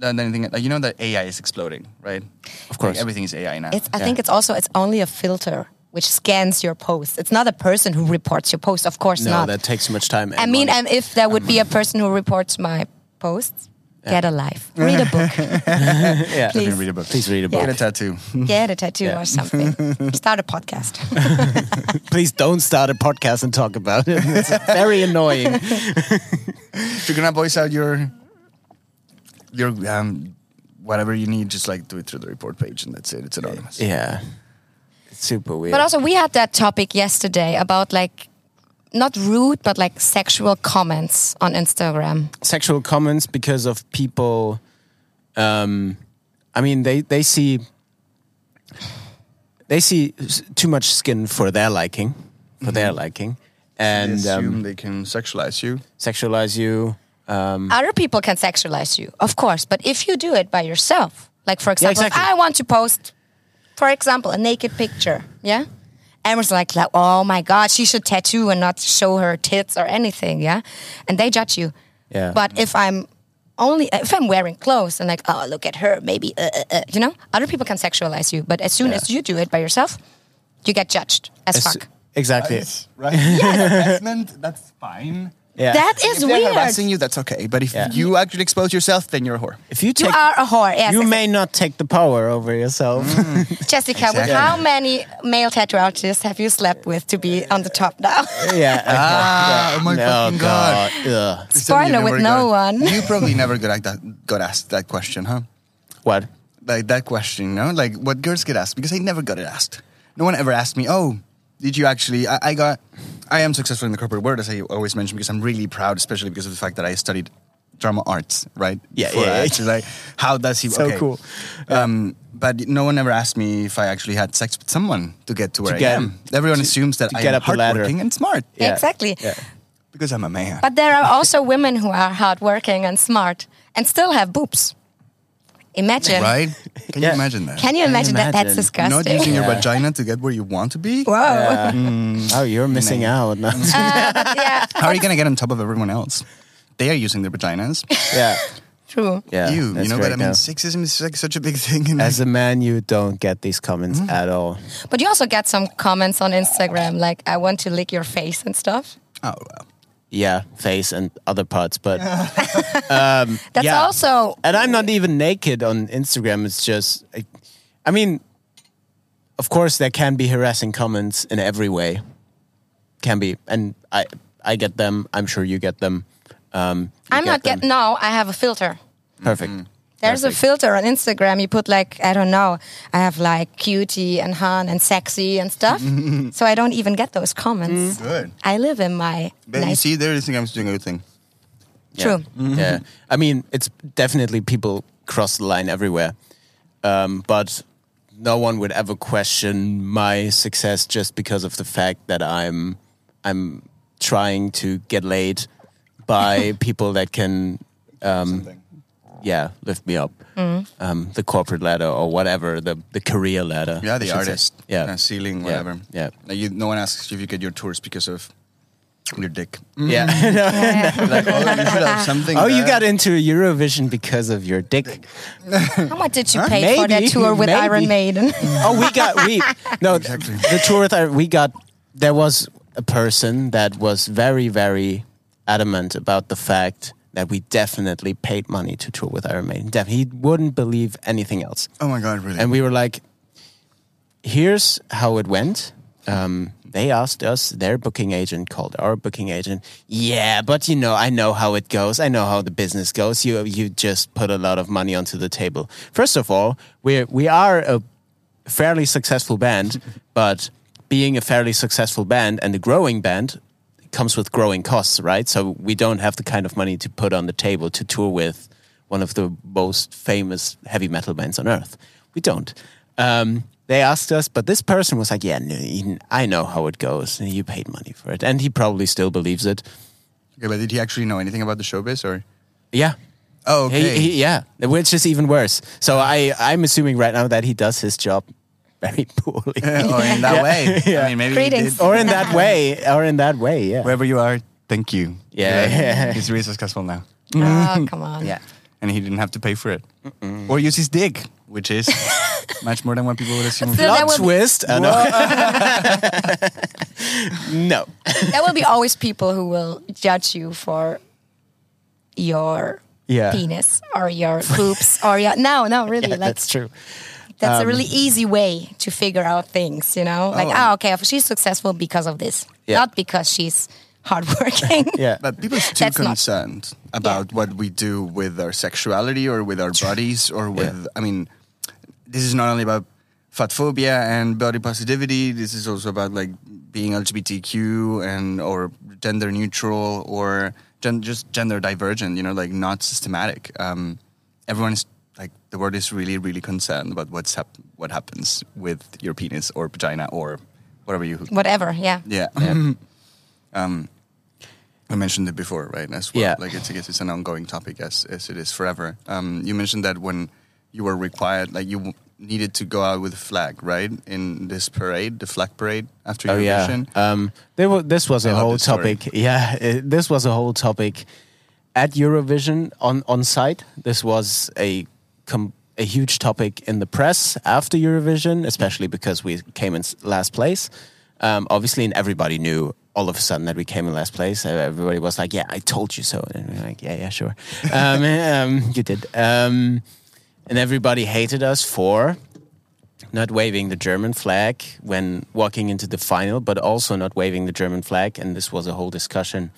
done anything? Like, you know that AI is exploding, right? Of course. Like, everything is AI now. It's, I Yeah. think it's also it's only a filter which scans your post. It's not a person who reports your post. Of course No, not. that takes too much time. I mean, money. and if there would be a person who reports my posts, get a life, read a book, [laughs] yeah. please. read a book. Please read a book. Get a tattoo. get a tattoo Yeah. or something, [laughs] start a podcast. [laughs] Please don't start a podcast and talk about it. It's very annoying. If you're gonna voice out your your um whatever you need, just like do it through the report page and that's it. It's anonymous. yeah. It's super weird. But also, we had that topic yesterday about like not rude, but like sexual comments on Instagram. sexual comments because of people um i mean they they see they see too much skin for their liking for their liking They and assume um, they can sexualize you. sexualize you um Other people can sexualize you, of course, but if you do it by yourself, like for example, if exactly. I want to post for example, a naked picture, yeah? Everyone's like, like, oh my God, she should tattoo and not show her tits or anything, yeah? And they judge you. Yeah. But if I'm only, if I'm wearing clothes and like, oh, look at her, maybe, uh, uh, uh, you know? Other people can sexualize you. But as soon as you do it by yourself, you get judged as As- fuck. Exactly. right? [laughs] Harassment, that's fine. Yeah. That is If they're weird. harassing you, that's okay. But if Yeah. you actually expose yourself, then you're a whore. if you You take, are a whore, yes. you may not take the power over yourself. [laughs] Jessica, with Exactly. how many male tattoo artists have you slept with to be on the top now? [laughs] yeah. okay. Ah, oh my No, fucking god. God. Ugh. So you Spoiler with never no got- one. [laughs] You probably never got, that, got asked that question, huh? What? Like that question, no? Like what girls get asked because I never got it asked. No one ever asked me, "Oh, did you actually?" I, I got, I am successful in the corporate world, as I always mention, because I'm really proud, especially because of the fact that I studied drama arts, right? Yeah, Before yeah, yeah. actually, like, how does he? So okay. cool. Um, but no one ever asked me if I actually had sex with someone to get to where I get- am. Everyone to- assumes that to I get am up hardworking and smart Yeah. Exactly. Yeah. because I'm a man. But there are also women who are hardworking and smart and still have boobs. Imagine. right? Can Yeah. you imagine that? Can you imagine, that? That's imagine? disgusting. Not using your vagina to get where you want to be. Whoa. Yeah. [laughs] Mm. Oh, you're missing out. No. yeah, How are you going to get on top of everyone else? They are using their vaginas. yeah. [laughs] true. Yeah. you, you know, but I mean, yeah. sexism is like such a big thing. In As [laughs] a man, you don't get these comments Mm-hmm. at all. But you also get some comments on Instagram like, I want to lick your face and stuff. oh well. Yeah, face and other parts, but [laughs] um, That's Yeah. also. and I'm not even naked on Instagram. It's just, I, I mean, of course there can be harassing comments in every way. Can be, and I I get them. I'm sure you get them. Um, you I'm not them. getting. No, I have a filter. perfect. There's a filter on Instagram. You put like I don't know. I have like cutie and han and sexy and stuff. [laughs] so I don't even get those comments. Good. I live in my But you nice. see, there Instagram's doing a good thing. True. Yeah, I mean, it's definitely people cross the line everywhere, um, but no one would ever question my success just because of the fact that I'm I'm trying to get laid by [laughs] people that can, um, Something. Yeah, lift me up, um, the corporate ladder or whatever the the career ladder. Yeah, the should say. artist. Yeah, Uh, ceiling, whatever. yeah. Like you, no one asks you if you get your tours because of your dick. yeah. [laughs] [laughs] like, oh, you should have something. oh, you got into Eurovision because of your dick. How much did you pay for that tour with maybe. Iron Maiden? [laughs] oh, we got we no Exactly. the tour with our, we got. There was a person that was very very adamant about the fact that we definitely paid money to tour with Iron Maiden. Def- he wouldn't believe anything else, Oh my god, really? and we were like, "Here's how it went." Um, they asked us. Their booking agent called our booking agent. Yeah, but you know, I know how it goes. I know how the business goes. You you just put a lot of money onto the table. First of all, we we are a fairly successful band, [laughs] but being a fairly successful band and a growing band comes with growing costs, right? So we don't have the kind of money to put on the table to tour with one of the most famous heavy metal bands on earth. We don't. Um, they asked us, but this person was like, "Yeah, no, I know how it goes. You paid money for it," and he probably still believes it. okay, but did he actually know anything about the showbiz or? Yeah, Oh, He- okay. he- yeah, which is even worse. So I, I'm assuming right now that he does his job very [laughs] poorly. or in that way. I mean, maybe Greetings. or in that way, or in that way, yeah. Wherever you are, thank you. Yeah, yeah. [laughs] He's really successful now. oh, [laughs] come on. Yeah. And he didn't have to pay for it. Or use his dick, which is much more than what people would assume. Still, there Plot will, be, twist. Uh, no. no. there will be always people who will judge you for your Yeah. penis or your boobs or your. No, no, really. Yeah, like, that's true. That's a really easy way to figure out things, you know? Like, Oh. ah, okay, she's successful because of this, Yeah. not because she's hardworking. [laughs] Yeah. But people are too That's not- concerned about what we do with our sexuality or with our bodies or with. I mean, this is not only about fat phobia and body positivity. This is also about like being LGBTQ and or gender neutral or gen- just gender divergent. You know, like not systematic. Um, everyone is like the world is really really concerned about what's hap- what happens with your penis or vagina or whatever you Whatever, yeah. yeah. [laughs] um, I mentioned it before, right? As well. Yeah. Like it's, I guess it's an ongoing topic as, as it is forever. Um, you mentioned that when you were required, like you, needed to go out with a flag, right? In this parade, the flag parade after Oh yeah. Eurovision. Um, there wa- this was I a whole this story. topic. [laughs] Yeah, it, this was a whole topic at Eurovision on on site. This was a com- a huge topic in the press after Eurovision, especially because we came in last place. Um, obviously, and everybody knew all of a sudden that we came in last place. Everybody was like, "Yeah, I told you so," and we were like, "Yeah, yeah, sure, um, [laughs] um, you did." Um, and everybody hated us for not waving the German flag when walking into the final, but also not waving the German flag. And this was a whole discussion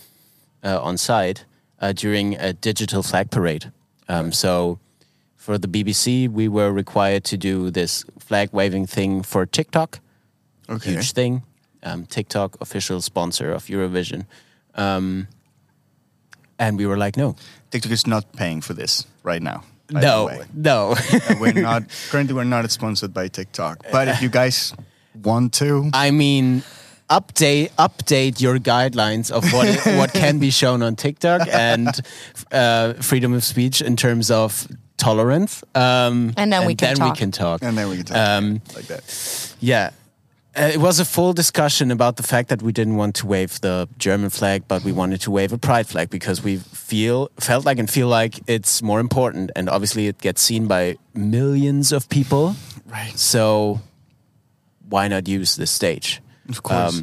uh, on site uh, during a digital flag parade. Um, so for the BBC, we were required to do this flag waving thing for TikTok, Okay. huge thing. Um, TikTok, official sponsor of Eurovision. Um, and we were like, no, TikTok is not paying for this right now. no, no. We're not currently we're not sponsored by TikTok. But if you guys want to, I mean, update update your guidelines of what what can be shown on TikTok [laughs] and uh, freedom of speech in terms of tolerance. Um, And then we can then talk. we can talk. and then we can talk Um, like that. Yeah. Uh, it was a full discussion about the fact that we didn't want to wave the German flag, but we wanted to wave a pride flag because we feel felt like and feel like it's more important, and obviously it gets seen by millions of people. Right. So why not use this stage? Um, Of course.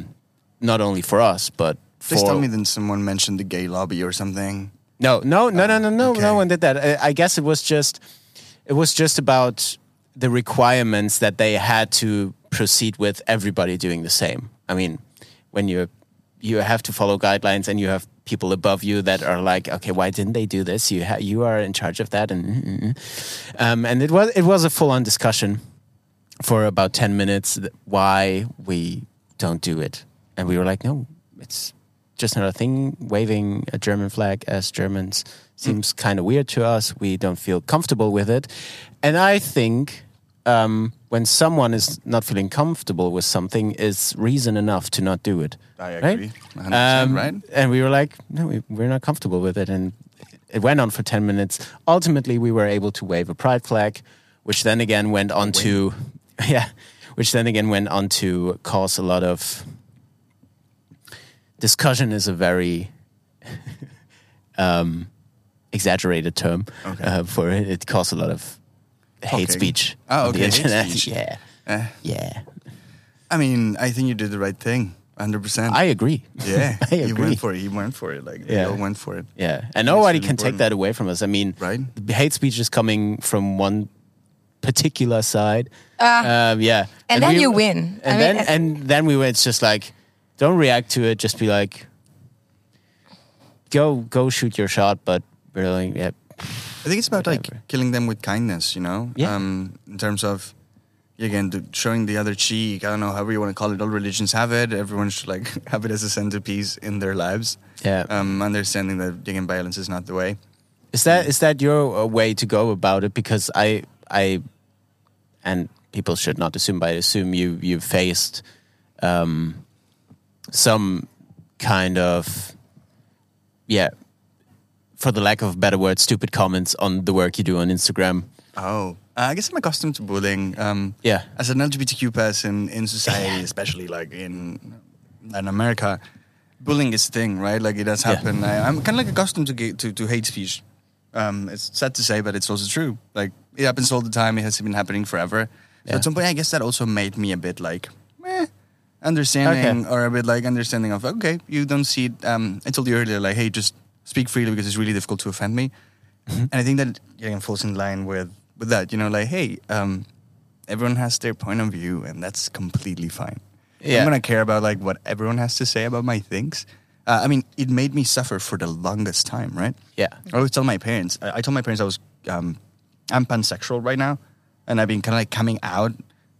not only for us, but for Please tell me then someone mentioned the gay lobby or something. No, no, no, no, no, no. okay. No one did that. I, I guess it was just, it was just about the requirements that they had to proceed with everybody doing the same. I mean, when you you have to follow guidelines and you have people above you that are like, okay, why didn't they do this? You ha- you are in charge of that, and mm-mm. um, and it was it was a full on discussion for about ten minutes why we don't do it, and we were like, no, it's just another thing. Waving a German flag as Germans seems kind of weird to us. We don't feel comfortable with it, and I think um, when someone is not feeling comfortable with something, is reason enough to not do it. I right? agree. 100%, Um, right? And we were like, no, we, we're not comfortable with it, and it went on for ten minutes. Ultimately, we were able to wave a pride flag, which then again went on to, [laughs] yeah, which then again went on to cause a lot of discussion. Is a very [laughs] um, exaggerated term Okay. uh, for it. It caused a lot of hate Okay. speech Oh, on the okay, hate internet. speech. [laughs] Yeah, Eh, yeah. I mean, I think you did the right thing. 100%. I agree. yeah. [laughs] I You agree. went for it. You went for it. Like, Yeah. you all went for it. Yeah, and nobody really can take that away from us. I mean, Right. the hate speech is coming from one particular side. um, yeah, Ah. And then you win. And I mean, then it- and then we win. It's just like, don't react to it. Just be like, go go shoot your shot. But really, yeah, I think it's about like killing them with kindness, you know? Yeah. Um, in terms of, again, showing the other cheek. I don't know, however you want to call it. All religions have it. Everyone should like [laughs] have it as a centerpiece in their lives. yeah. Um, understanding that, again, violence is not the way. Is that is that your uh, way to go about it? Because I I and people should not assume, but I assume you you faced um, some kind of yeah, for the lack of a better word, stupid comments on the work you do on Instagram. Oh, uh, I guess I'm accustomed to bullying. Um, Yeah. As an LGBTQ person in society, especially like in Latin America, bullying is a thing, right? Like it does Yeah. happen. I, I'm kind of like accustomed to, to to hate speech. Um, it's sad to say, but it's also true. Like it happens all the time. It has been happening forever. So Yeah. at some point, I guess that also made me a bit like, eh, understanding Okay. or a bit like understanding of okay, you don't see it. Um, I told you earlier, like, hey, just speak freely because it's really difficult to offend me. Mm-hmm. And I think that again falls in line with with that. You know, like, hey, um, everyone has their point of view, and that's completely fine. Yeah. I'm gonna care about like what everyone has to say about my things. Uh, I mean, it made me suffer for the longest time, right? Yeah. I always tell my parents. I, I told my parents I was um, I'm pansexual right now, and I've been kind of like coming out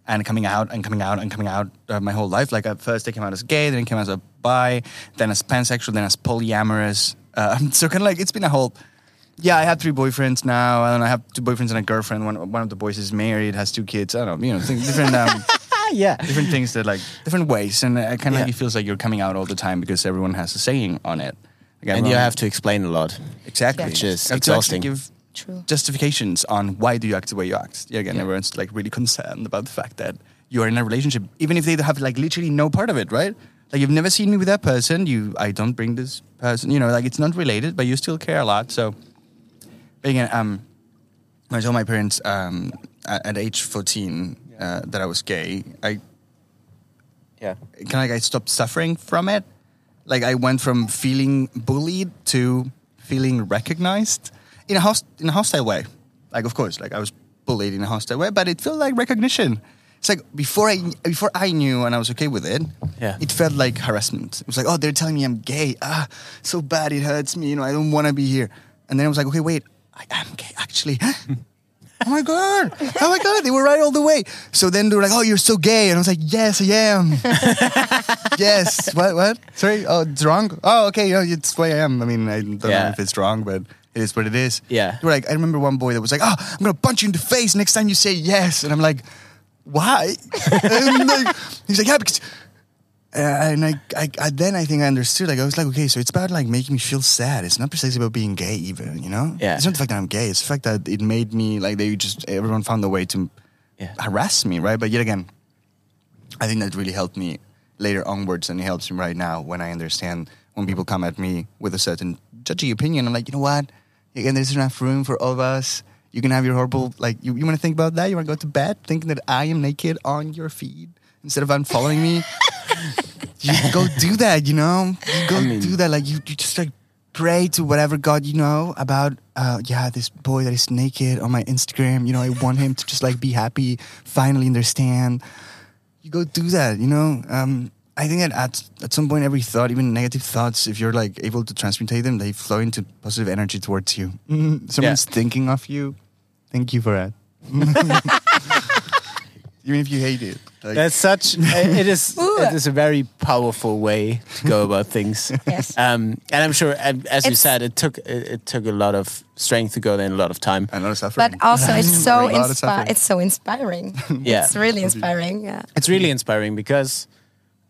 and coming out and coming out and coming out uh, my whole life. Like at first I came out as gay, then I came out as a bi, then as pansexual, then as polyamorous. Uh, [laughs] so kind of like it's been a whole. Yeah, I have three boyfriends now, and I have two boyfriends and a girlfriend. One one of the boys is married, has two kids. I don't know, you know, things, different. Um, Ah, [laughs] yeah. different things that like different ways, and it kind of Yeah. like it feels like you're coming out all the time because everyone has a saying on it. Like, And you have to explain a lot. exactly, Which is You have to exhausting. give True. justifications on why do you act the way you act. Yeah, again, Yeah. everyone's like really concerned about the fact that you are in a relationship, even if they have like literally no part of it, right? Like you've never seen me with that person. You, I don't bring this person. You know, like it's not related, but you still care a lot. So, but again, um, when I told my parents um, at, at age fourteen uh, that I was gay, I Yeah. kind of like I stopped suffering from it. Like I went from feeling bullied to feeling recognized in a host in a hostile way. Like of course, like I was bullied in a hostile way, but it felt like recognition. It's like before I before I knew and I was okay with it. Yeah. It felt like harassment. It was like, oh, they're telling me I'm gay. Ah, so bad. It hurts me. You know, I don't want to be here. And then I was like, okay, wait, I am gay actually. [gasps] Oh my god! Oh my god! They were right all the way. So then they were like, "Oh, you're so gay," and I was like, "Yes, I am." [laughs] yes. What? What? Sorry. Oh, it's wrong. Oh, okay. You know, it's the way I am. I mean, I don't know if it's wrong, but it is what it is. Yeah. They were like, I remember one boy that was like, "Oh, I'm gonna punch you in the face next time you say yes," and I'm like, "Why?" [laughs] and like, he's like, "Yeah, because." Uh, and I, I, I, then I think I understood. Like I was like, okay, so it's about like making me feel sad. It's not precisely about being gay, even. You know, Yeah. It's not the fact that I'm gay. It's the fact that it made me like they just everyone found a way to Yeah. harass me, right? But yet again, I think that really helped me later onwards, and it helps me right now when I understand when people come at me with a certain judgy opinion. I'm like, you know what? Again, there's enough room for all of us. You can have your horrible like. You, you want to think about that? You want to go to bed thinking that I am naked on your feed instead of unfollowing me. [laughs] you go do that. You know, you go mean- do that. Like you, you just like pray to whatever God you know about. Uh, yeah, this boy that is naked on my Instagram. You know, I want him to just like be happy. Finally understand. You go do that. You know. Um, I think that at at some point, every thought, even negative thoughts, if you're like able to transmutate them, they flow into positive energy towards you. Mhm. Someone's thinking of you. Thank you for that. [laughs] even if you hate it. Like, That's such. it is. [laughs] It is a very powerful way to go about things. [laughs] Yes. Um, and I'm sure, and as you said, it took it, it took a lot of strength to go there and a lot of time. a lot of suffering. But also, it's so A inspi- It's so inspiring. Yeah. It's really inspiring. Yeah. It's really inspiring because.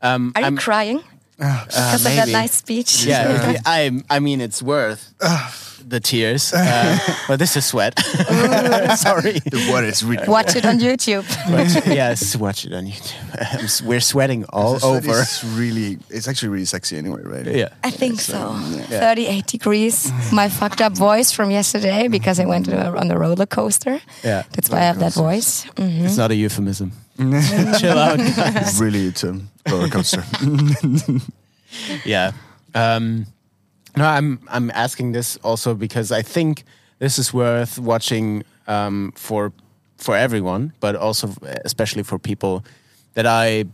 Um, Are you I'm- crying Ah, because of that nice speech? Yeah, [laughs] if- I I mean it's worth the tears, uh, but this is sweat. [laughs] Sorry. [laughs] the water is really Watch it on YouTube. Watch, yes, watch it on YouTube. We're sweating all The over. is really, it's actually really sexy anyway, right? Yeah. I think so. 38 degrees. My fucked up voice from yesterday because I went on a roller coaster. Yeah. That's why I have that voice. Mm. It's not a euphemism. [laughs] Chill out. really, it's a roller coaster. [laughs] yeah. Um, no, I'm I'm asking this also because I think this is worth watching um, for for everyone, but also especially for people that I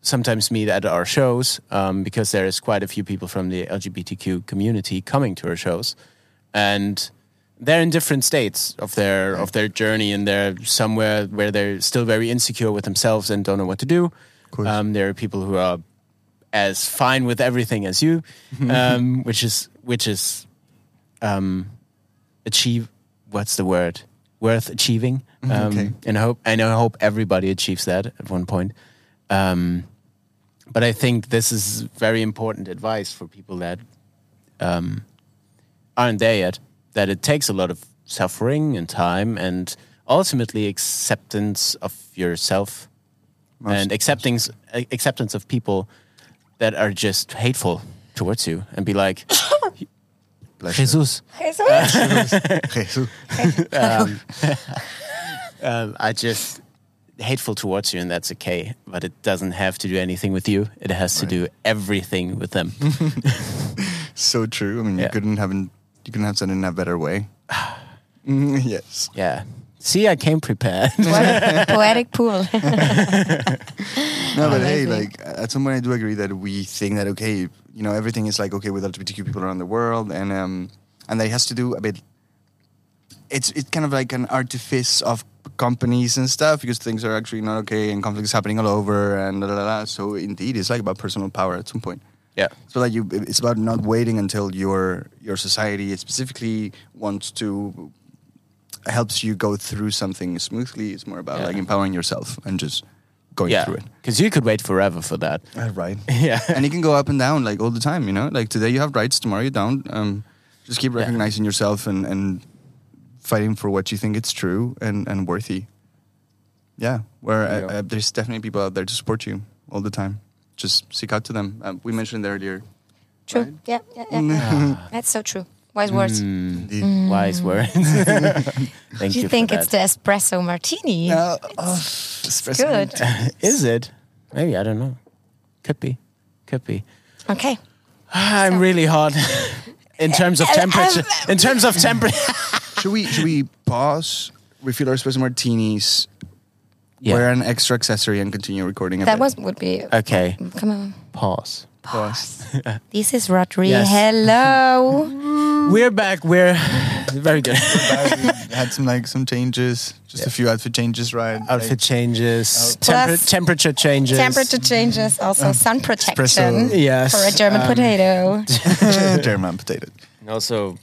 sometimes meet at our shows um, because there is quite a few people from the LGBTQ community coming to our shows, and they're in different states of their of their journey, and they're somewhere where they're still very insecure with themselves and don't know what to do. Um, there are people who are as fine with everything as you, um, which is which is um, achieve. What's the word? Worth achieving. Um, Okay. And I hope and I hope everybody achieves that at one point. Um, but I think this is very important advice for people that um, aren't there yet. That it takes a lot of suffering and time, and ultimately acceptance of yourself Most- and acceptance acceptance of people that are just hateful towards you, and be like, [coughs] Bless you. Jesus, Jesus. [laughs] [laughs] um, [laughs] um, I just hateful towards you, and that's okay. But it doesn't have to do anything with you. It has to do everything with them. So true. I mean, Yeah. you couldn't have you couldn't have said in a better way. [sighs] Mm, yes. yeah. See, I came prepared. What [laughs] poetic pool. [laughs] No, but hey, like at some point, I do agree that we think that okay, you know, everything is like okay with LGBTQ people around the world, and um, and that it has to do a bit. It's it's kind of like an artifice of companies and stuff because things are actually not okay and conflict is happening all over and la, la, la. so indeed it's like about personal power at some point. Yeah. So like you, it's about not waiting until your your society specifically wants to helps you go through something smoothly. It's more about Yeah. like empowering yourself and just going Yeah. through it. Because you could wait forever for that. right. [laughs] Yeah. and it can go up and down like all the time. You know, like today you have rights, tomorrow you don't. Um, just keep recognizing yourself and and fighting for what you think it's true and and worthy. Yeah, where Yeah. uh, uh, there's definitely people out there to support you all the time. Just seek out to them. Uh, we mentioned earlier. True. Right? Yeah, yeah, yeah. yeah. [laughs] That's so true. Wise words. Indeed. Wise words. [laughs] Thank Do you you. think for it's the espresso martini? Uh, oh, espresso Good. martini. [laughs] Is it? Maybe I don't know. Could be. Could be. Okay. [sighs] I'm really hot. In terms of temperature, in terms of temperature, should we should we pause, refill our espresso martinis, Yeah. wear an extra accessory, and continue recording? A That bit? was would be. okay. Come on. Pause. pause. [laughs] This is Rodri. Yes. Hello. [laughs] We're back. We're very good. we had some like some changes, just a few outfit changes, right? Outfit changes, Out- temper- temperature changes. Temperature changes, also sun protection Espresso. Yes. for a German um, potato. Like, [laughs] German potato. Also,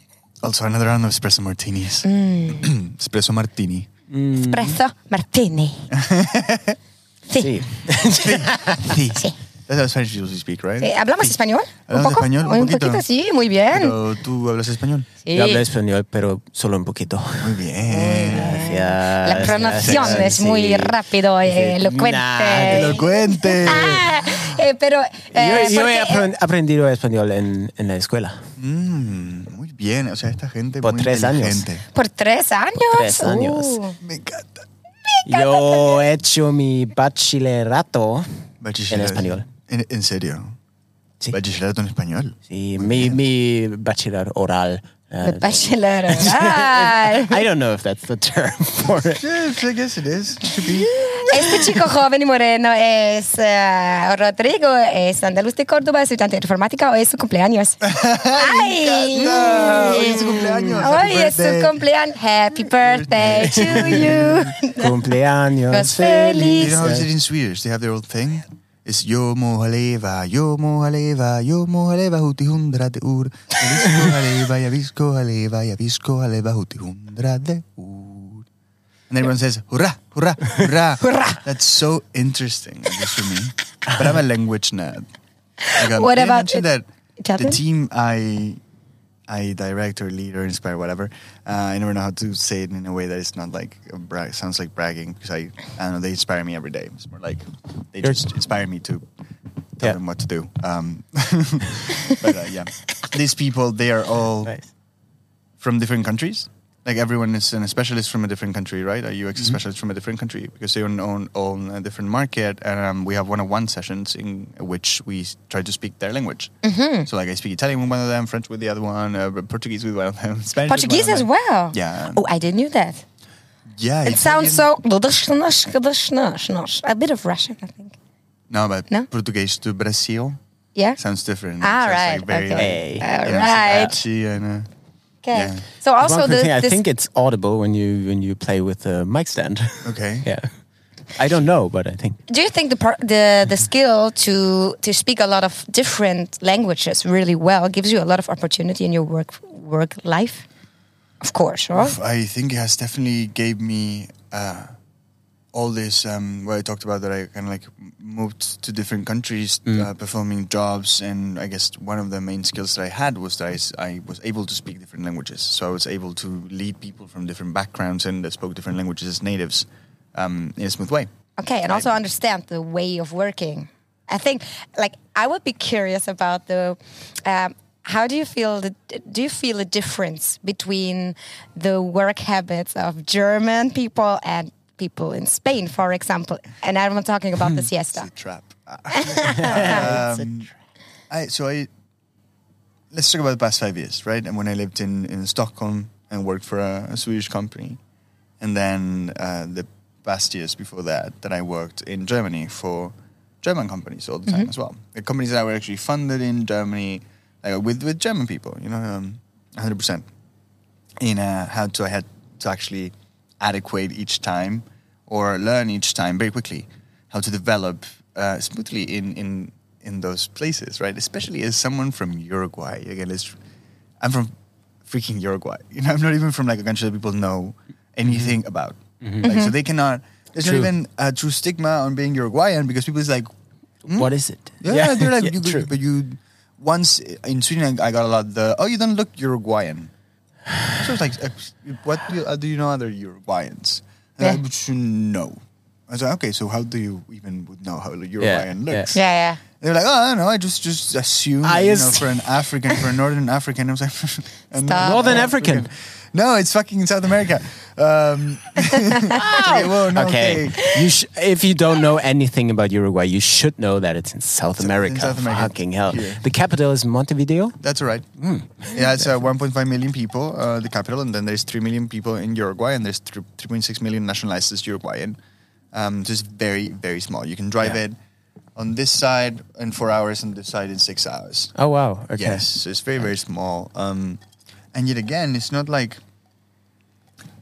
Also, another round of espresso martinis. Mm. [clears throat] espresso martini. Espresso martini. [laughs] Sí. sí. Sí. That's how Spanish usually speak, right? Eh, ¿Hablamos español? ¿Un ¿Hablamos poco? español? Un Un poquito. poquito, sí, muy bien. Pero tú hablas español. Sí. Yo hablo español, pero solo un poquito. Muy bien. Gracias. La pronunciación gracias, es muy sí. rápido, eh, Sí. elocuente. Nah, Elocuente. [laughs] Ah, eh, pero eh, yo, yo he porque, apren- aprendido español en, en la escuela. Mm, bien. O sea, esta gente Por muy tres años. inteligente. por tres años. Tres años. Uh, Me encanta. Yo he hecho mi bachillerato Bachillerato. en español. ¿En, en serio? Sí. Bachillerato en español. Sí, mi, mi bachiller oral. De Uh, bachelor oral. [laughs] I don't know if that's the term for it. Yes, I guess it is. It should be. [laughs] Este chico joven y moreno es eh, Rodrigo, es andaluz de Córdoba, estudiante de informática, hoy es su cumpleaños. [laughs] ¡Ay! encanta! Hoy es su cumpleaños. Happy Hoy es su birthday. cumpleaños. Happy birthday to you. Cumpleaños Pues feliz. You know how is it in Swedish? They have their own thing. It's yo mohaleva, yo mohaleva, yo mohaleva huti hundrade ur. Yavisko haleva, yavisko haleva, yavisko haleva huti hundrade ur. And everyone says, hurrah, hurrah, hurrah. [laughs] Hurrah. That's so interesting, least for me. But I'm a language nerd. Like, What about it- that the team I I direct or lead or inspire, whatever. Uh, I never know how to say it in a way that it's not like a brag, sounds like bragging because I, I don't know they inspire me every day. It's more like they just inspire me to tell Yeah. them what to do. Um, [laughs] but uh, yeah, these people they are all Nice. from different countries. Like everyone is a specialist from a different country, right? A UX specialist from a different country because they own own, own a different market, and um, we have one-on-one sessions in which we try to speak their language. So, like, I speak Italian with one of them, French with the other one, uh, Portuguese with one of them, [laughs] Spanish. with Portuguese one as well. Yeah. Oh, I didn't know that. Yeah, It sounds Italian- so. [laughs] A bit of Russian, I think. No, but No? Portuguese to Brazil Yeah. sounds different. Ah, So right. Like very, okay. like, All know, right. patchy and, Okay. Yeah. So also the thing, I think it's audible when you when you play with the mic stand. [laughs] okay. yeah, I don't know, but I think Do you think the par- the the skill to to speak a lot of different languages really well gives you a lot of opportunity in your work work life? Of course, right? I think it has definitely gave me uh, all this um, what I talked about that I kind of like moved to different countries uh, performing jobs and I guess one of the main skills that I had was that I was able to speak different languages so I was able to lead people from different backgrounds and that spoke different languages as natives um, in a smooth way Okay, and also understand the way of working. I think, like, I would be curious about the. Um, how do you feel? The, do you feel a difference between the work habits of German people and people in Spain, for example? And I'm not talking about the siesta. it's siesta. a trap [laughs] um, I, so I let's talk about the past five years, right? And when I lived in, in Stockholm and worked for a, a Swedish company, and then uh, the past years before that, that I worked in Germany for German companies all the time as well. The companies that were actually funded in Germany, like with with German people, you know, um, 100%. In uh, how to I had to actually adequate each time or learn each time very quickly how to develop uh, smoothly in in in those places, right? Especially as someone from Uruguay. Again, it's, I'm from freaking Uruguay. [laughs] You know, I'm not even from like a country that people know anything about. Like, so they cannot. There's True. not even a true stigma on being Uruguayan because people is like, what is it? yeah, they're [laughs] like, Yeah, you, true. but you once in Sweden, I got a lot the oh, you don't look Uruguayan. So it's like, uh, what do you, uh, do you know other Uruguayans? And Yeah. I would say no. I was like, okay, so how do you even would know how a Uruguayan yeah. looks? Yeah, yeah. They were like, oh, I don't know. I just just assume, I you know, ass- for an African, for a Northern African. I was like, [laughs] a Stop. Northern African. No, it's fucking in South America. Um, [laughs] okay, whoa, no, Okay. okay. You sh- if you don't know anything about Uruguay, you should know that it's in South in America. South America. Fucking hell. Here. The capital is Montevideo. That's all right. Yeah, it's uh, 1.5 million people, uh, the capital, and then there's 3 million people in Uruguay, and there's th- 3.6 million nationalized as Uruguayan. Um, so it's very, very small. You can drive Yeah. it on this side in four hours, and this side in six hours. Oh wow. Okay. Yes, so it's very, very small. Um, and yet again, it's not like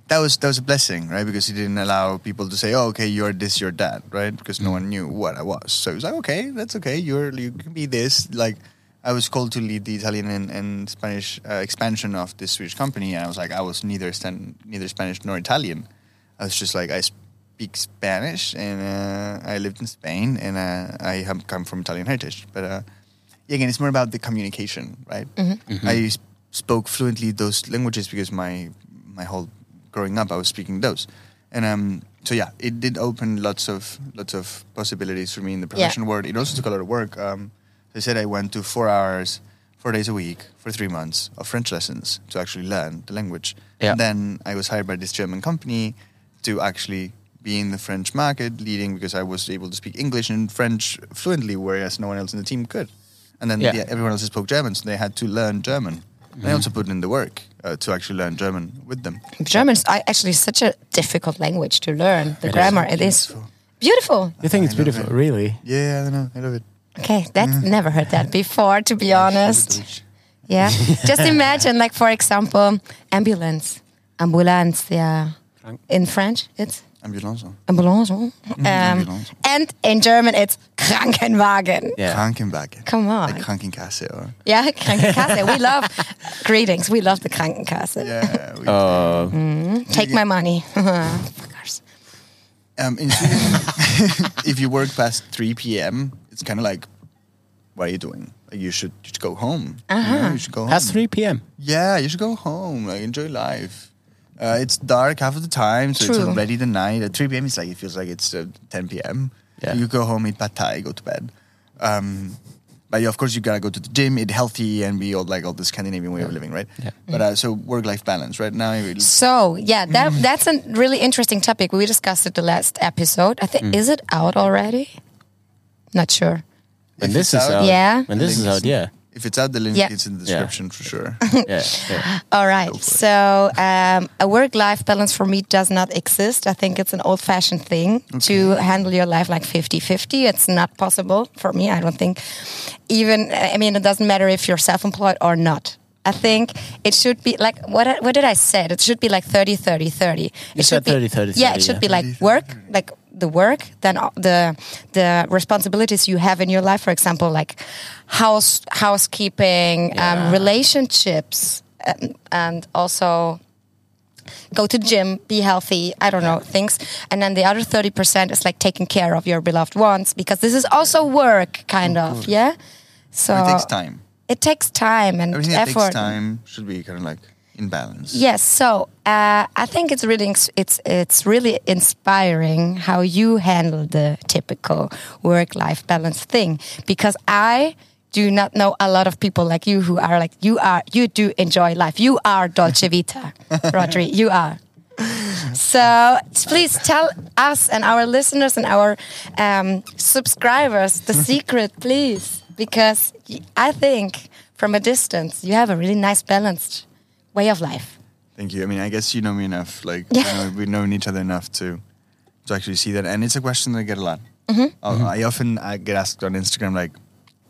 that was that was a blessing, right? Because he didn't allow people to say, "Oh, okay, you're this, you're that," right? Because no one knew what I was. So it was like, "Okay, that's okay. You're you can be this." Like, I was called to lead the Italian and, and Spanish uh, expansion of this Swedish company, and I was like, I was neither Stan, neither Spanish nor Italian. I was just like, I speak Spanish, and uh, I lived in Spain, and uh, I have come from Italian heritage, but. Uh, again, it's more about the communication, right? I s- spoke fluently those languages because my my whole growing up I was speaking those, and um, so yeah, it did open lots of lots of possibilities for me in the professional world. It also took a lot of work. Um, I said I went to four hours, four days a week for three months of French lessons to actually learn the language. Yeah. And then I was hired by this German company to actually be in the French market, leading because I was able to speak English and French fluently, whereas no one else in the team could. And then Yeah. yeah, everyone else spoke German, so they had to learn German. And I also put in the work uh, to actually learn German with them. German is I- actually such a difficult language to learn. The It is. grammar, it is Beautiful. beautiful. You think it's I love beautiful, it. really? Yeah, I don't know. I love it. Okay, that's never heard that before, to be honest. Yeah. [laughs] Just imagine, like, for example, ambulance. Ambulance, yeah. In French, it's Ambulance. ambulance. Um, ambulance. and in German, it's Krankenwagen. Yeah. Krankenwagen. Come on. Like Krankenkasse or Yeah, Krankenkasse. we love [laughs] greetings. We love the Krankenkasse. yeah. We, Uh, Take my money. [laughs] of course. um, in Sweden, [laughs] if you work past 3 p.m., it's kind of like, what are you doing? Like you should just go home. You, know, you should go home. past 3 p.m. Yeah, you should go home. Like enjoy life. Uh, it's dark half of the time, so it's True. already the night. At 3 p.m., it's like it feels like it's uh, 10 p.m. Yeah. You go home, eat pad thai, go to bed. Um, but yeah, of course, you gotta go to the gym, eat healthy, and be all like all the Scandinavian way of living, right? Yeah. But uh, so work-life balance, right now. It, So yeah, that Mm. [laughs] that's a really interesting topic. We discussed it the last episode. I Mm. think is it out already? Not sure. When If this is out- out. Yeah. When this link is out, yeah. If it's at the link Yeah. is in the Yeah. description for sure. [laughs] Yeah. yeah. All right. Go. So um, a work-life balance for me does not exist. I think it's an old-fashioned thing to handle your life like 50-50. It's not possible for me. I don't think. Even I mean, it doesn't matter if you're self-employed or not. I think it should be like what? What did I say? It should be like 30, 30, 30. It You should said be 30, 30, Yeah, it should yeah. be like work, like the work, then the the responsibilities you have in your life. For example, like house housekeeping, Yeah. um, relationships, um, and also go to gym, be healthy. I don't know things, and then the other thirty percent is like taking care of your beloved ones because this is also work, kind of. Yeah. So it takes time. It takes time and Everything effort. takes time should be kind of like in balance. Yes, so uh, I think it's really it's it's really inspiring how you handle the typical work life balance thing because I do not know a lot of people like you who are like you are you do enjoy life. You are Dolce [laughs] Vita, Rodri. You are. So please tell us and our listeners and our um, subscribers the [laughs] secret, please, because I think from a distance you have a really nice balanced way of life. Thank you. I mean, I guess you know me enough. Like, Yeah. you know, we've known each other enough to to actually see that. And it's a question that I get a lot. Mm-hmm. Uh, I often I get asked on Instagram, like,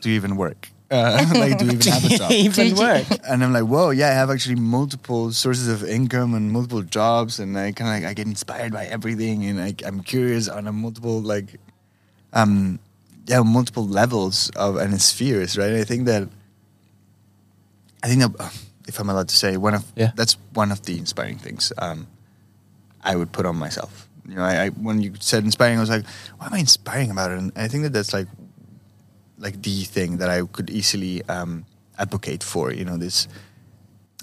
"Do you even work? [laughs] Uh, [laughs] like, do you even have a [laughs] job?" Even work. and I'm like, "Whoa, yeah, I have actually multiple sources of income and multiple jobs, and I kind of like I get inspired by everything, and I, I'm curious on a multiple like, um, yeah, multiple levels of and spheres, right? I think that I think that, uh, if I'm allowed to say, one of Yeah. that's one of the inspiring things um, I would put on myself. You know, I, I when you said inspiring, I was like, why am I inspiring about it? And I think that that's like like the thing that I could easily um, advocate for. You know, this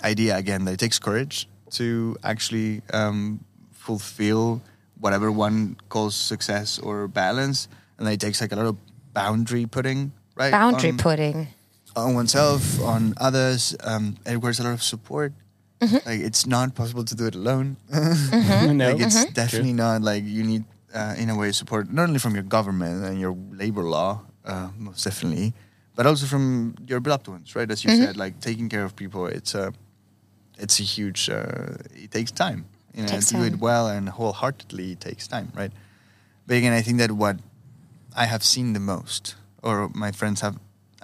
idea again that it takes courage to actually um, fulfill whatever one calls success or balance, and that it takes like a lot of boundary putting, right? Boundary on, putting. On oneself, on others. Um, it requires a lot of support. Mm-hmm. Like it's not possible to do it alone. [laughs] no. like it's Mm-hmm. definitely not like you need uh, in a way support not only from your government and your labor law uh, most definitely but also from your beloved ones right as you Mm-hmm. said like taking care of people it's a it's a huge uh, it takes time you know Takes to do it well and wholeheartedly it takes time right but again i think that what i have seen the most or my friends have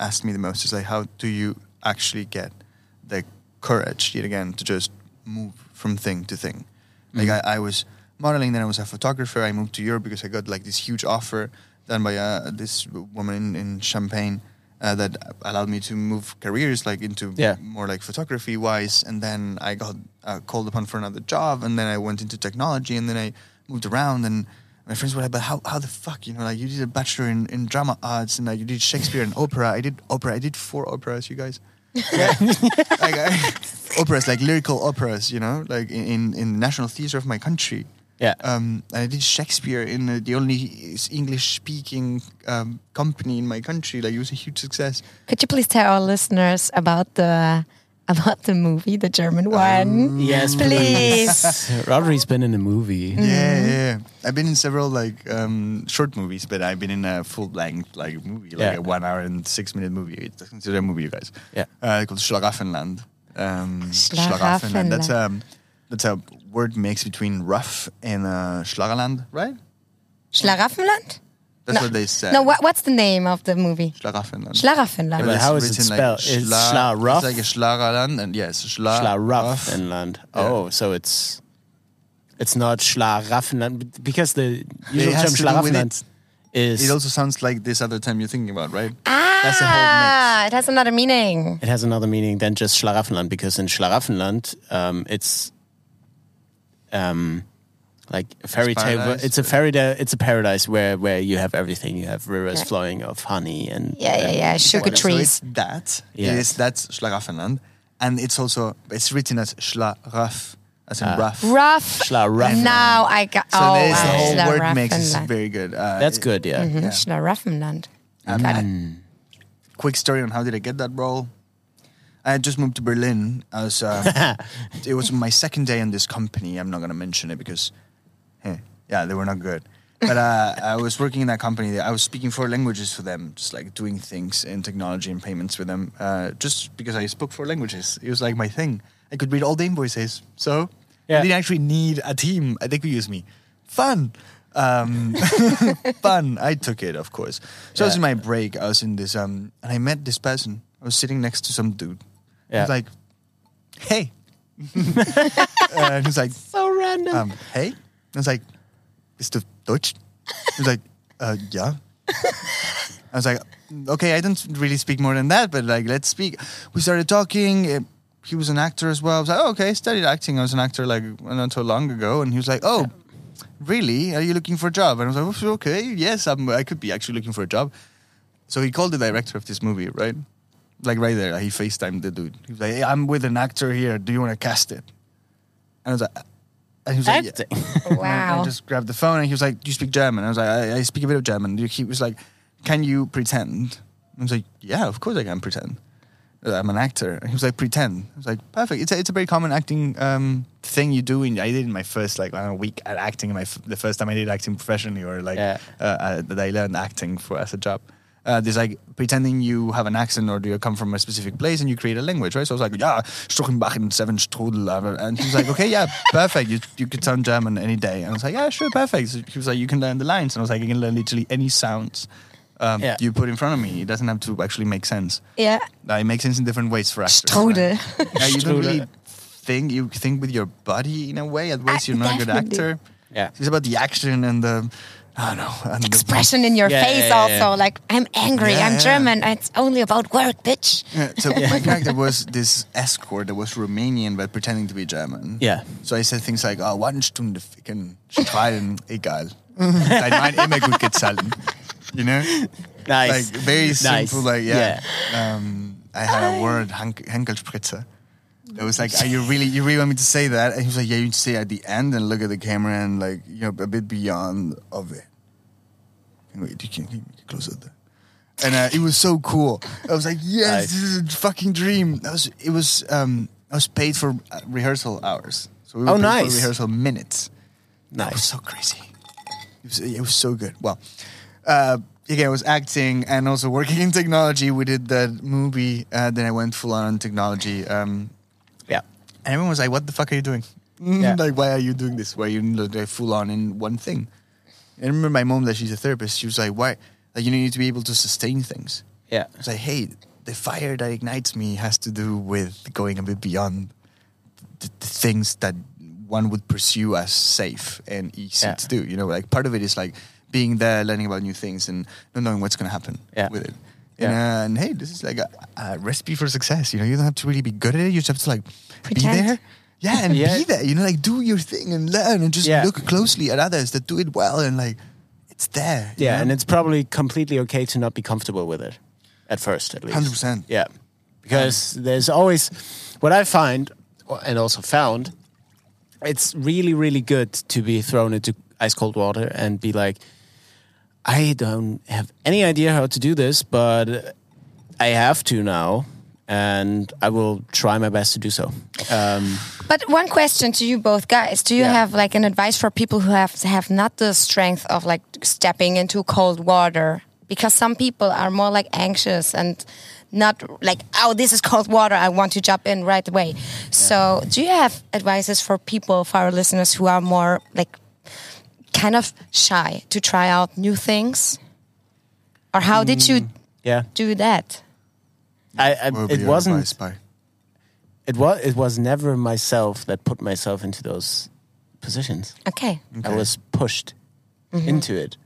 asked me the most is like how do you actually get the courage yet again to just move from thing to thing? Like I, I was modeling then i was a photographer. I moved to europe because i got like this huge offer done by uh, this woman in, in champagne uh, that allowed me to move careers like into Yeah. more like photography wise. And then i got uh, called upon for another job and then i went into technology and then i moved around and my friends were like, but how, how the fuck, you know, like you did a bachelor in, in drama arts and like you did Shakespeare and opera. I did opera. I did four operas, you guys. Yeah. [laughs] like I, operas, like lyrical operas, you know, like in, in, in the National Theatre of my country. Yeah. Um, and I did Shakespeare in uh, the only English speaking um, company in my country. Like it was a huge success. Could you please tell our listeners about the about the movie, the German one? yes, please. [laughs] Rodri's been in a movie. Mm. Yeah, yeah, yeah. I've been in several like um, short movies, but I've been in a full length like movie, like Yeah. a one hour and six minute movie. It's considered a movie, you guys. Yeah. uh, called Schlaraffenland. Um, Schlaraffenland. That's a that's a word mix between rough and uh, Schlagerland, right? Schlaraffenland? That's No. what they said. No, what, what's the name of the movie? Schlaraffenland. Schlaraffenland. Yeah, but how is it written spelled? Is Schla It's like a Schlagerland, and yes, Schla Schlaraffenland. Oh, so it's it's not Schlaraffenland because the usual has term to Schlaraffenland is It also sounds like this other time you're thinking about, right? That's the whole Ah, it has another meaning. it has another meaning than just Schlaraffenland because in Schlaraffenland um, it's um, like a fairy tale. It's a fairy tale. It's a paradise where where you have everything. You have rivers Yeah. flowing of honey and Yeah, yeah, yeah. Sugar So trees. it's that. It Yes. is that's Schlaraffenland, and it's also it's written as Schlaraff, as in rough. Rough. Schlaraffenland. Now I got. So oh, there's the whole word mix is very good. Uh, That's good. Yeah. Mhm, Yeah. Schlaraffenland. Um, Got it. quick story on how did I get that role. I had just moved to Berlin. I was. Um, [laughs] it was my second day in this company. I'm not going to mention it because, yeah, they were not good. But uh, [laughs] I was working in that company. I was speaking four languages for them, just like doing things in technology and payments with them. Uh, just because I spoke four languages, it was like my thing. I could read all the invoices, so Yeah. I didn't actually need a team. They could use me. Fun. Um, [laughs] fun. I took it, of course. So I was in my break. I was in this, um, and I met this person. I was sitting next to some dude. I Yeah. [laughs] was like, "Hey," uh, and he's like, so random. um, "Hey," I was like, "Bist du Deutsch?" He was like, uh, "Yeah." I was like, "Okay, I don't really speak more than that, but like, let's speak." We started talking. Uh, he was an actor as well. I was like, oh, "Okay, I studied acting. I was an actor like not so long ago." And he was like, "Oh." Really? Are you looking for a job? And I was like, "Oh, okay, yes, I'm, I could be actually looking for a job. So he called the director of this movie, right? Like right there, he FaceTimed the dude. He was like, hey, I'm with an actor here. Do you want to cast it? And I was like, and he was like, Acting. And I Wow. just grabbed the phone and he was like, Do you speak German? I was like, I, I speak a bit of German. He was like, Can you pretend? I was like, Yeah, of course I can pretend. Uh, I'm an actor. And he was like, Pretend. I was like, Perfect. It's a, it's a very common acting um, thing you do. In, I did in my first like I don't know, week at acting. My f- the first time I did acting professionally, or like Yeah. uh, uh, that I learned acting for as a job. Uh, there's like pretending you have an accent or do you come from a specific place and you create a language, right? So I was like, yeah, Struchenbachen, seven Strudel. And he was like, okay, yeah, [laughs] perfect. You, you could sound German any day. And I was like, yeah, sure, perfect. So he was like, you can learn the lines. And I was like, you can learn literally any sounds um, Yeah. you put in front of me. It doesn't have to actually make sense. Yeah. Uh, it makes sense in different ways for actors. Strudel. right? [laughs] Yeah, you don't really think, you think with your body in a way, otherwise you're not a good actor. Yeah. It's about the action and the, I don't know. And the- Expression in your Yeah, face yeah, also. yeah. Like, I'm angry. Yeah, I'm yeah. German. It's only about work, bitch. Yeah, so [laughs] my character was this escort that was Romanian but pretending to be German. Yeah. So I said things like, oh, one Stunde ficken, streiten, egal. Dein Wein immer gut gezahlen. You know? Nice. Like, very Nice. simple, like, yeah. Um, I had a word, Hank- Henkelspritzer. I was like, "Are you really, you really want me to say that?" And he was like, "Yeah, you say it at the end and look at the camera and like, you know, a bit beyond of it." And wait, you can't me closer there. And uh, it was so cool. I was like, "Yes, Nice. this is a fucking dream." That was, it was, um, I was paid for uh, rehearsal hours, so we were Oh, paid nice. for rehearsal minutes. That was Nice. so crazy. It was, it was so good. Well, uh, again, I was acting and also working in technology. We did that movie. Uh, then I went full on technology. Um. And everyone was like, "What the fuck are you doing? Yeah. Mm-hmm. [laughs] like, why are you doing this? Why are you like, full on in one thing?" And I remember my mom, that she's a therapist. She was like, "Why? Like, you need to be able to sustain things." Yeah. I was like, "Hey, the fire that ignites me has to do with going a bit beyond the, the things that one would pursue as safe and easy Yeah. to do. You know, like part of it is like being there, learning about new things, and not knowing what's going to happen Yeah. with it. Yeah. And, uh, and hey, this is like a, a recipe for success. You know, you don't have to really be good at it. You just have to like be there. Yeah, and Yeah. be there. You know, like do your thing and learn and just Yeah. look closely at others that do it well and like it's there. Yeah, know? and it's probably completely okay to not be comfortable with it at first, at least. 100%. Yeah, because there's always what I find and also found. It's really, really good to be thrown into ice cold water and be like, I don't have any idea how to do this, but I have to now, and I will try my best to do so. Um, But one question to you both guys: Do you Yeah. have like an advice for people who have have not the strength of like stepping into cold water? Because some people are more like anxious and not like, oh, this is cold water. I want to jump in right away. So, do you have advices for people, for our listeners who are more like kind of shy to try out new things? Or how did you mm, yeah, do that? I, I What would be it wasn't. advice, It was. It was never myself that put myself into those positions. Okay. I was pushed mm-hmm. into it,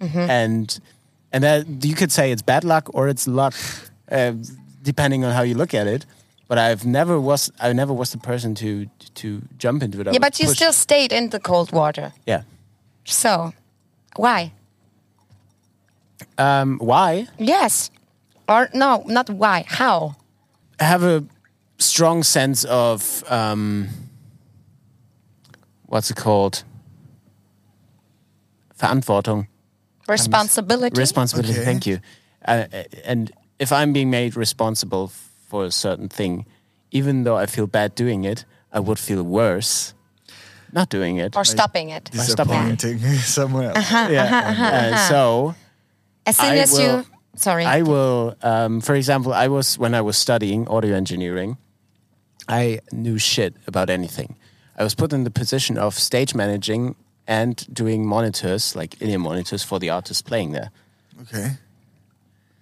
mm-hmm. and and that you could say it's bad luck or it's luck, uh, depending on how you look at it. But I've never was I never was the person to to jump into it. I Yeah, but you pushed. still stayed in the cold water. yeah. So, why? Um, why? Yes. Or no, not why. How? I have a strong sense of um, what's it called? Verantwortung. Responsibility. Responsibility. Okay. Thank you. Uh, and if I'm being made responsible for a certain thing, even though I feel bad doing it, I would feel worse not doing it. or stopping it. By stopping it. Disappointing [laughs] somewhere else. yeah. Uh, so As soon I as will- you. Sorry. I will, um, for example, I was when I was studying audio engineering, I knew shit about anything. I was put in the position of stage managing and doing monitors, like in-ear monitors for the artists playing there. Okay.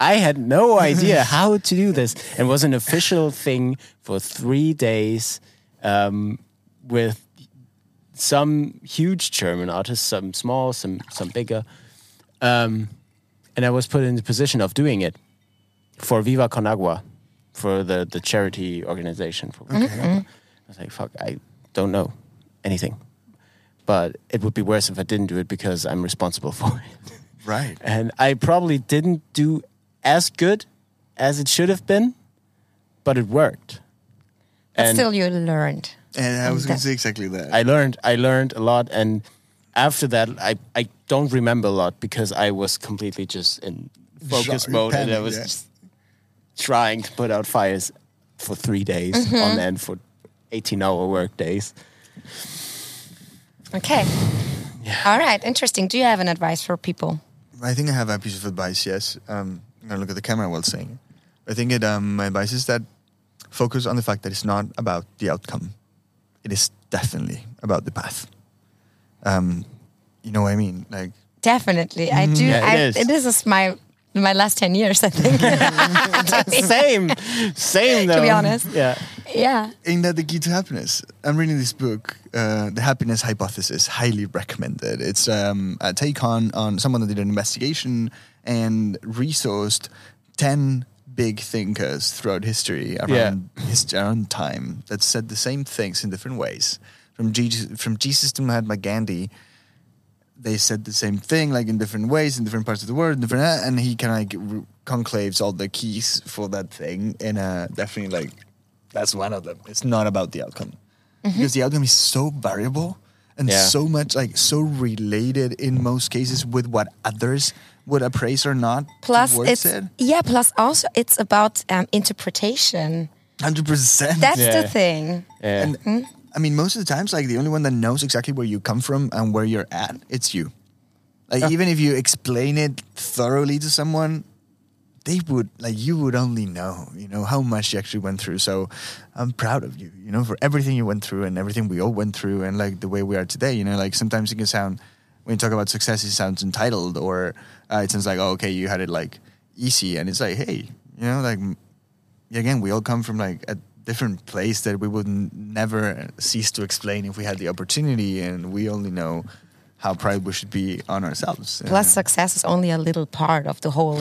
I had no [laughs] idea how to do this. It was an official thing for three days um, with some huge German artists, some small, some some bigger. Um, and I was put in the position of doing it for Viva Con Agua, for the, the charity organization. For I was like, fuck, I don't know anything. But it would be worse if I didn't do it because I'm responsible [laughs] for it Right. and I probably didn't do as good as it should have been, but it worked. but and still, you learned. And I was going to say exactly that. I learned. I learned a lot, and after that, I I don't remember a lot because I was completely just in focus Shock, mode, and I was yeah. just trying to put out fires for three days Mm-hmm. on end for eighteen-hour work days. Okay. All right. Interesting. Do you have an advice for people? I think I have a piece of advice. Yes, um, I'm gonna look at the camera while saying. I think it. Um, my advice is that focus on the fact that it's not about the outcome. It is definitely about the path. Um, you know what I mean? Like, Definitely. I do. Yeah, it I, is. It is my my last 10 years, I think. [laughs] [laughs] Same, same. Though. be honest. yeah. yeah. ain't that the key to happiness? I'm reading this book, uh, The Happiness Hypothesis. Highly recommended. It's um, a take on on someone that did an investigation and resourced ten big thinkers throughout history around his around time that said the same things in different ways. From Jesus, from Jesus to Mahatma Gandhi, they said the same thing, like in different ways, in different parts of the world, different, uh, and he kind of like conclaves all the keys for that thing in a definitely like That's one of them. It's not about the outcome because the outcome is so variable and Yeah. so much like so related in most cases with what others would appraise or not. Plus, towards it's it. yeah. Plus, also, it's about um, interpretation. hundred percent. That's Yeah. the thing. Yeah. And I mean, most of the times, like the only one that knows exactly where you come from and where you're at, it's you. Like even if you explain it thoroughly to someone, they would like you would only know, you know, how much you actually went through. So I'm proud of you, you know, for everything you went through and everything we all went through and like the way we are today. You know, like sometimes it can sound when you talk about success, it sounds entitled or uh, it sounds like, oh, okay, you had it like easy, and it's like, hey, you know, like again, we all come from like a different place that we would n- never cease to explain if we had the opportunity, and we only know how proud we should be on ourselves. Plus, Uh, success is only a little part of the whole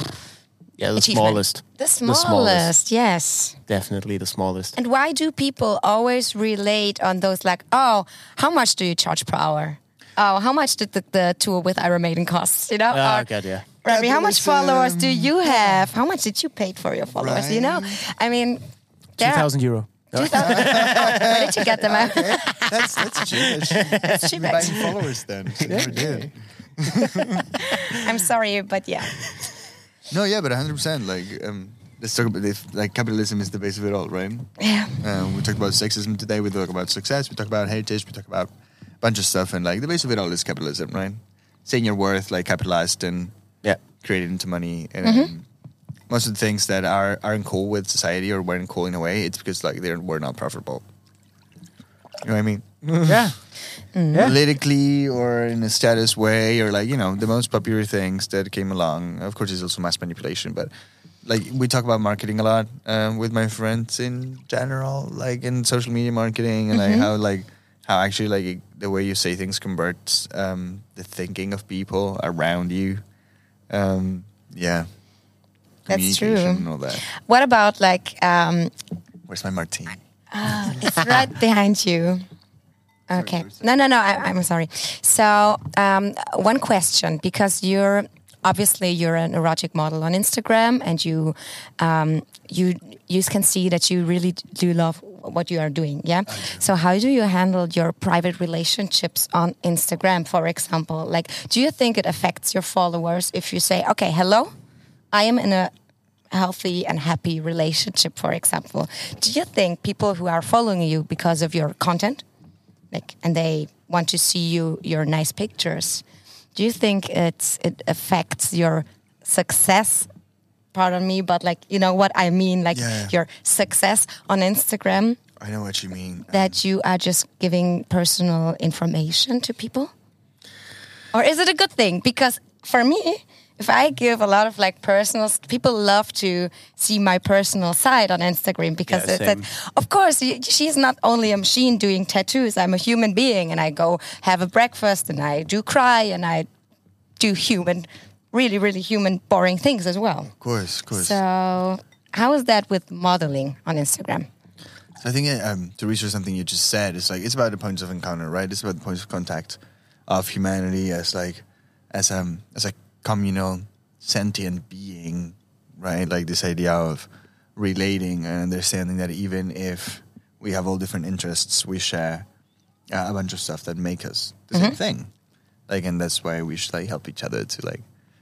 Yeah, the achievement. smallest. The smallest, yes. Definitely the smallest. And why do people always relate on those like, oh, how much do you charge per hour? Oh, how much did the, the tour with Iron Maiden cost? You know? Ah, Or, God, yeah. Remy, how much followers do you have? How much did you pay for your followers? You know? I mean, there- 2,000 euro. 2000 [laughs] Where did you get them? out? that's that's cheap. [laughs] That's cheap. cheap, Buying followers then. [laughs] Never. I'm sorry, but yeah. No, yeah, but 100. percent Like, um, let's talk about if like capitalism is the base of it all, right? Yeah. Um, we talked about sexism today. We talk about success. We talk about heritage. We talk about a bunch of stuff, and like the base of it all is capitalism, right? Saying your worth, like capitalized and Yeah. created into money, and Mm-hmm. most of the things that are aren't cool with society or weren't cool in a way, it's because like they were not profitable. You know what I mean? [laughs] Yeah. Yeah. Politically or in a status way, or like you know the most popular things that came along. Of course, it's also mass manipulation, but like we talk about marketing a lot um, with my friends in general, like in social media marketing, and like how like how actually like the way you say things converts um, the thinking of people around you. Um, yeah, That's true. And all that. What about like, um, Where's my martini? it's right [laughs] behind you. Okay. No, no, no. I, I'm sorry. So, um, one question because you're obviously you're an erotic model on Instagram, and you um, you you can see that you really do love what you are doing. Yeah. So, how do you handle your private relationships on Instagram, for example? Like, do you think it affects your followers if you say, "Okay, hello, I am in a healthy and happy relationship, for example. Do you think people who are following you because of your content, like, and they want to see you your nice pictures, do you think it's it affects your success? Pardon me, but like you know what I mean, like Yeah. your success on Instagram, I know what you mean. that um, you are just giving personal information to people, or is it a good thing? Because for me, if I give a lot of like personal, people love to see my personal side on Instagram because Yeah, it's that, of course, she's not only a machine doing tattoos. I'm a human being, and I go have a breakfast, and I do cry, and I do human, really, really human, boring things as well. Of course, of course. So, how is that with modeling on Instagram? So I think um, to research something you just said, it's like it's about the points of encounter, right? It's about the points of contact of humanity as like as um as a communal sentient being, right? Like this idea of relating and understanding that even if we have all different interests, we share uh, a bunch of stuff that make us the same thing. Like, and that's why we should like help each other to like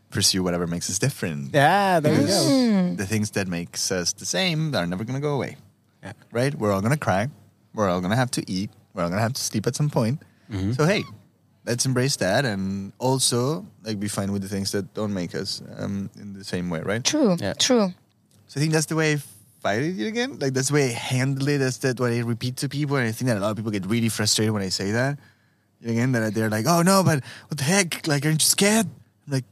pursue whatever makes us different Yeah, there you go. Hmm. the things that makes us the same are never going to go away. Yeah. Right? We're all going to cry. We're all going to have to eat. We're all going to have to sleep at some point. Mm-hmm. So, hey, let's embrace that and also like be fine with the things that don't make us um, in the same way, right? True, Yeah. true. So I think that's the way I fight it again. Like that's the way I handle it. That's that what I repeat to people. And I think that a lot of people get really frustrated when I say that. Again, that they're like, "Oh no, but what the heck? Like, aren't you scared?" I'm like,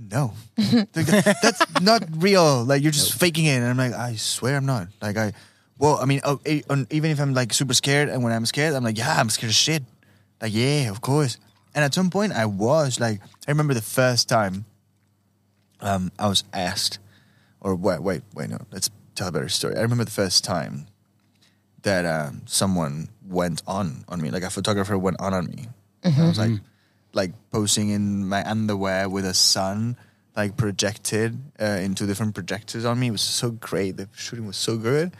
"No, [laughs] that's not real. Like, you're just faking it." And I'm like, "I swear I'm not." Like, I, well, I mean, oh, eh, even if I'm like super scared, and when I'm scared, I'm like, "Yeah, I'm scared of shit." Like, yeah, of course. And at some point, I was like, I remember the first time um, I was asked, or wait, wait, wait, no, let's tell a better story. I remember the first time that um, someone went on on me, like a photographer went on on me. And I was like, like posing in my underwear with a sun, like projected uh, in two different projectors on me. It was so great. The shooting was so good.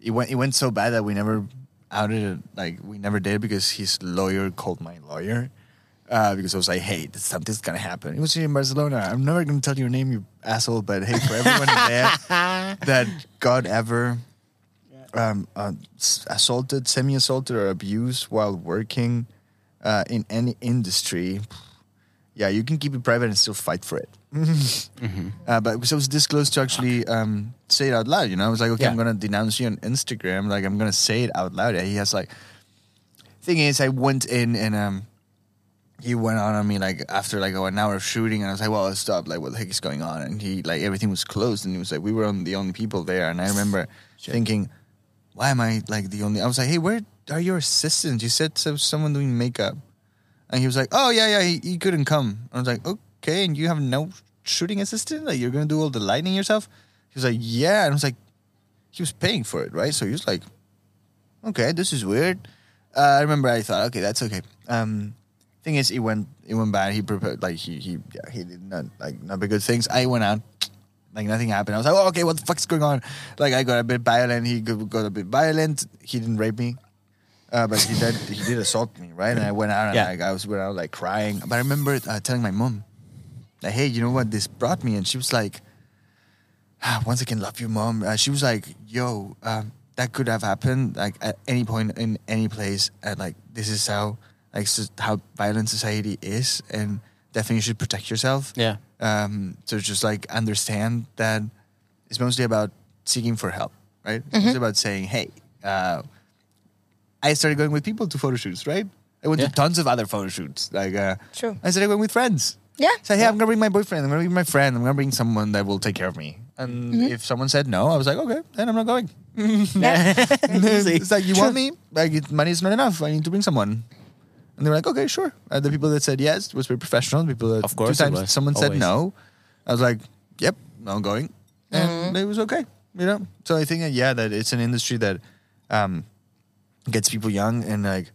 it went it went so bad that we never outed it. Like we never did because his lawyer called my lawyer. Uh, because I was like, hey, this- something's gonna happen. It was here in Barcelona. I'm never gonna tell your name, you asshole. But hey, for everyone [laughs] there that God ever um, uh, assaulted, semi-assaulted, or abused while working uh, in any industry, yeah, you can keep it private and still fight for it. [laughs] Uh, but so I was this close to actually um, say it out loud. You know, I was like, okay, I'm gonna denounce you on Instagram. Like, I'm gonna say it out loud. And he has like, thing is, I went in and um, he went on on me like after like oh, an hour of shooting, and I was like, well, stop. Like, what the heck is going on? And he like everything was closed, and he was like, we were on the only people there, and I remember thinking, why am I like the only? I was like, hey, where are your assistants? You said was someone doing makeup. And he was like, "Oh yeah, yeah, he, he couldn't come." I was like, "Okay, and you have no shooting assistant? Like you're gonna do all the lighting yourself?" He was like, "Yeah," and I was like, "He was paying for it, right?" So he was like, "Okay, this is weird." Uh, I remember I thought, "Okay, that's okay." Um, thing is, it went it went bad. He prepared like he he yeah, he did not like not be good things. I went out. Like nothing happened. I was like, oh, okay, what the fuck's going on? Like I got a bit violent. He got a bit violent. He didn't rape me. Uh, but he did he did assault me, right? And I went out and Yeah. like I was went out like crying. But I remember uh, telling my mom, like, "Hey, you know what this brought me?" And she was like, ah, "Once again, love you, mom." Uh, she was like, "Yo, um, that could have happened like at any point in any place. And like this is how like s- how violent society is, and definitely you should protect yourself." Yeah. um, to just like understand that it's mostly about seeking for help, right? It's about saying, hey, uh, I started going with people to photo shoots, right? I went Yeah. to tons of other photo shoots. Like, uh, True. I started going with friends. Yeah. So, hey, I'm gonna bring my boyfriend. I'm gonna bring my friend. I'm gonna bring someone that will take care of me. And if someone said no, I was like, okay, then I'm not going. [laughs] [laughs] It's like you want me, like it, money is not enough. I need to bring someone. And they were like, okay, sure. Uh, the people that said yes was very professional. The people that Of course two times was. someone said no, I was like, yep, I'm going, and it was okay. You know, so I think that yeah, that it's an industry that um, gets people young and like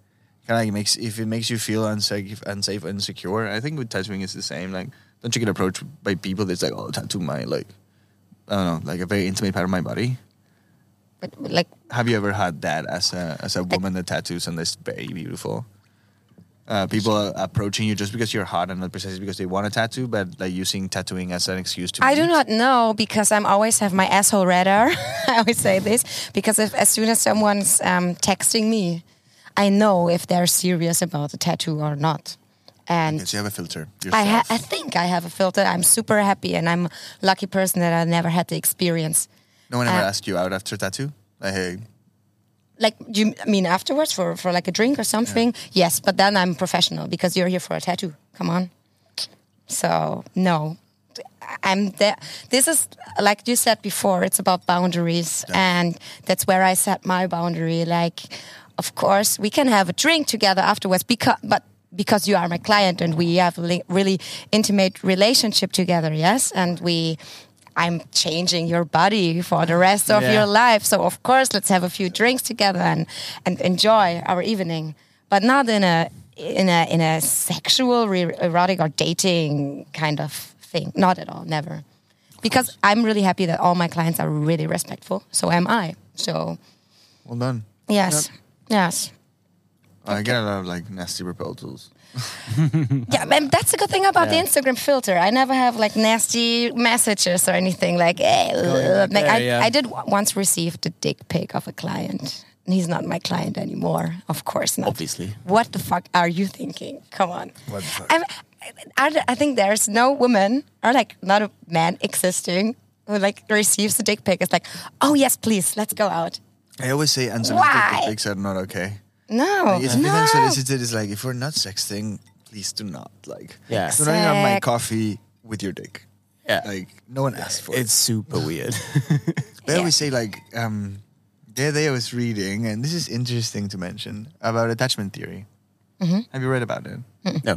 kind of like makes if it makes you feel unsafe, unsafe, insecure. I think with tattooing it's the same. Like, don't you get approached by people that's like, oh, tattoo my like, I don't know, like a very intimate part of my body. But like Have you ever had that as a as a woman that tattoos and that's very beautiful? Uh, people are approaching you just because you're hot and not precisely because they want a tattoo, but like using tattooing as an excuse to. I do not know because I'm always have my asshole radar. [laughs] I always say this because if, as soon as someone's um, texting me, I know if they're serious about the tattoo or not. And Yes, you have a filter. I, ha- I think I have a filter. I'm super happy, and I'm a lucky person that I never had the experience. no one ever uh, asked you out after tattoo. Like, hey, Like, do you mean afterwards for, for like a drink or something? Yes, but then I'm professional because you're here for a tattoo. Come on. So no, I'm there. This is like you said before. It's about boundaries, and that's where I set my boundary. Like, of course, we can have a drink together afterwards, because but because you are my client and we have a really intimate relationship together. Yes, and we. I'm changing your body for the rest of Yeah. your life. So of course, let's have a few drinks together and, and enjoy our evening, but not in a in a in a sexual, re- erotic, or dating kind of thing. Not at all. Never. Because I'm really happy that all my clients are really respectful. So am I. So well done. yes, yes. I get a lot of like nasty proposals. [laughs] Yeah, and that's a good thing about Yeah. the Instagram filter. I never have like nasty messages or anything like, eh, hey, like there, I, yeah. I did once receive the dick pic of a client. And He's not my client anymore. Of course not. Obviously. What the fuck are you thinking? Come on. What the fuck? I'm, I, I think there's no woman or like not a man existing who like receives a dick pic. It's like, oh yes, please, let's go out. I always say unsolicited Why? dick pics are not okay. No, Like, it's no. even solicited is like if we're not sexting, please do not like. Yeah. Do not have my coffee with your dick. Yeah. Like no one asked for it. It's super [laughs] weird. They always say like um the other day I was reading, and this is interesting to mention about attachment theory. Mm-hmm. Have you read about it? no.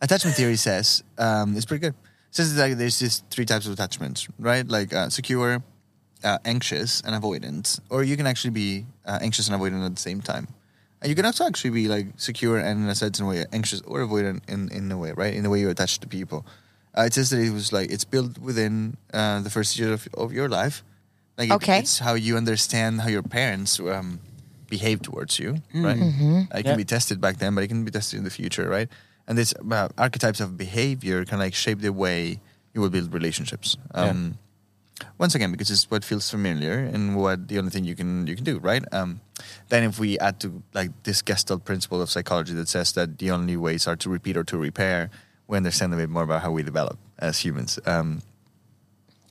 Attachment theory says um, it's pretty good. It says that there's just three types of attachments, right? Like uh, secure, uh, anxious, and avoidant. Or you can actually be uh, anxious and avoidant at the same time. And you can also actually be like secure and in a certain way anxious or avoidant in, in a way, right? In the way you attach to people. Uh, it says that it was like it's built within uh, the first year of, of your life, Like it- Okay. it's how you understand how your parents um, behave towards you, right? Mm-hmm. It can Yeah. be tested back then, but it can be tested in the future, right? And this uh, archetypes of behavior can like shape the way you will build relationships. Um, Once again, because it's what feels familiar and what the only thing you can you can do, right? Um, then if we add to like this Gestalt principle of psychology that says that the only ways are to repeat or to repair, we understand a bit more about how we develop as humans. Um,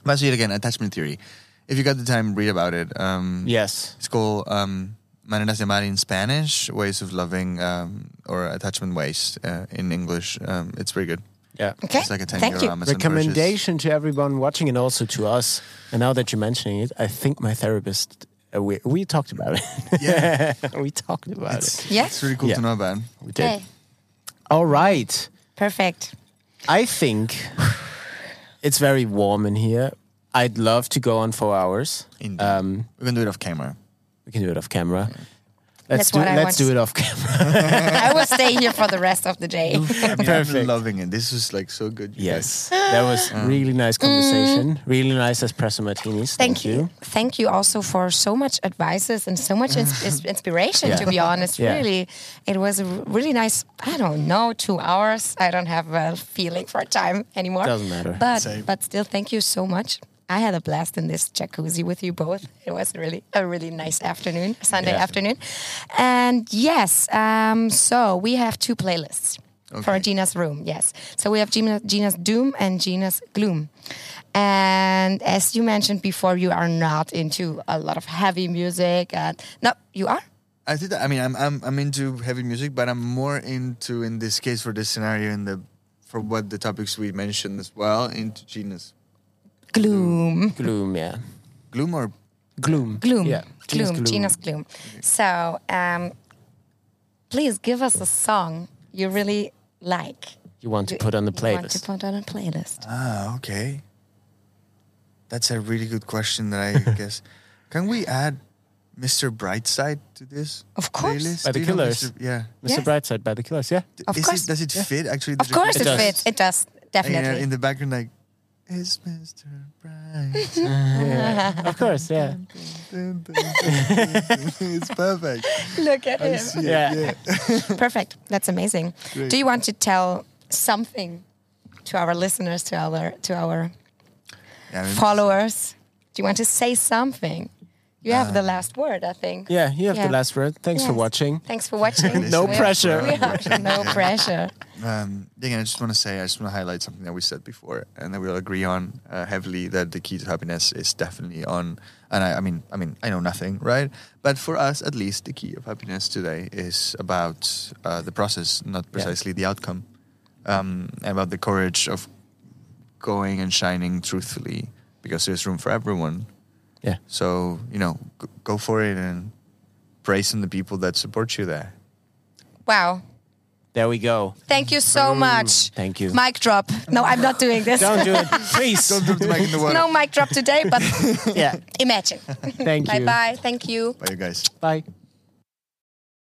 but so yet again, attachment theory. If you got the time, read about it. Um, Yes. It's called um, Maneras de Amar in Spanish, Ways of Loving um, or Attachment Ways uh, in English. Um, it's very good. Yeah. Okay. It's like a 10 Thank euro you. Amazon Recommendation to everyone watching and also to us. And now that you're mentioning it, I think my therapist, uh, we, we talked about it. [laughs] Yeah. [laughs] we talked about It's, it. Yeah? it's really cool Yeah. to know about. We did. Okay. All right. Perfect. I think it's very warm in here. I'd love to go on for hours. Indeed. Um, We're going to do it off camera. we can do it off camera. Let's That's do what I let's want do it off camera. [laughs] I will stay here for the rest of the day. [laughs] I mean, Perfect. I'm loving it. This is like so good. you yes, that was really nice conversation. Really nice espresso martinis. Mm. Thank you. Thank you also for so much advices and so much ins- [laughs] ins- inspiration, to be honest. Yeah. Really, it was a r- really nice, I don't know, two hours. I don't have a feeling for time anymore. Doesn't matter. But, Same. but still, thank you so much. I had a blast in this jacuzzi with you both. It was really a really nice afternoon, Sunday Yeah. afternoon. And yes, um, so we have two playlists for Okay. Gina's room. Yes, so we have Gina, Gina's doom and Gina's gloom. And as you mentioned before, you are not into a lot of heavy music. And no, you are. I think that, I mean I'm, I'm I'm into heavy music, but I'm more into in this case for this scenario and the for what the topics we mentioned as well into Gina's Gloom, Gloom, yeah. gloom or Gloom. gloom, Yeah. gloom, Gina's gloom. So, um, please give us a song you really like. You want to put on the You want to playlist. put on a playlist. ah okay. That's a really good question that I [laughs] guess. Can we add Mr. Brightside to this? Of course. playlist? By the Do you know Killers. Mr. Yeah. Mr. Yes. Brightside by the Killers, yeah. Of Is course. It, does it fit actually? Of course, it, It fits. It does And, uh, definitely. in the background, like, it's Mr. Bright. [laughs] Of course, yeah. it's perfect. Look at him. See it, Yeah. [laughs] Perfect. That's amazing. Great. Do you want to tell something to our listeners, to our to our Yeah, I mean, followers? Do you want to say something? You have the last word, I think. Yeah, you have Yeah. the last word. Thanks for watching. Thanks for watching. [laughs] No pressure. we are- [laughs] no pressure. Um, again, I just want to say, I just want to highlight something that we said before, and that we all agree on uh, heavily that the key to happiness is definitely on. And I, I mean, I mean, I know nothing, right? But for us, at least, the key of happiness today is about uh, the process, not precisely the outcome, um, and about the courage of going and shining truthfully, because there's room for everyone. Yeah. So you know, g- go for it and praise on the people that support you there. Wow. There we go. Thank you so much. Thank you. Mic drop. No, I'm not doing this. Don't do it, [laughs] please. Don't drop the mic in the water. no mic drop today, but [laughs] yeah. imagine. Thank bye you. bye. Thank you. Bye, you guys. Bye.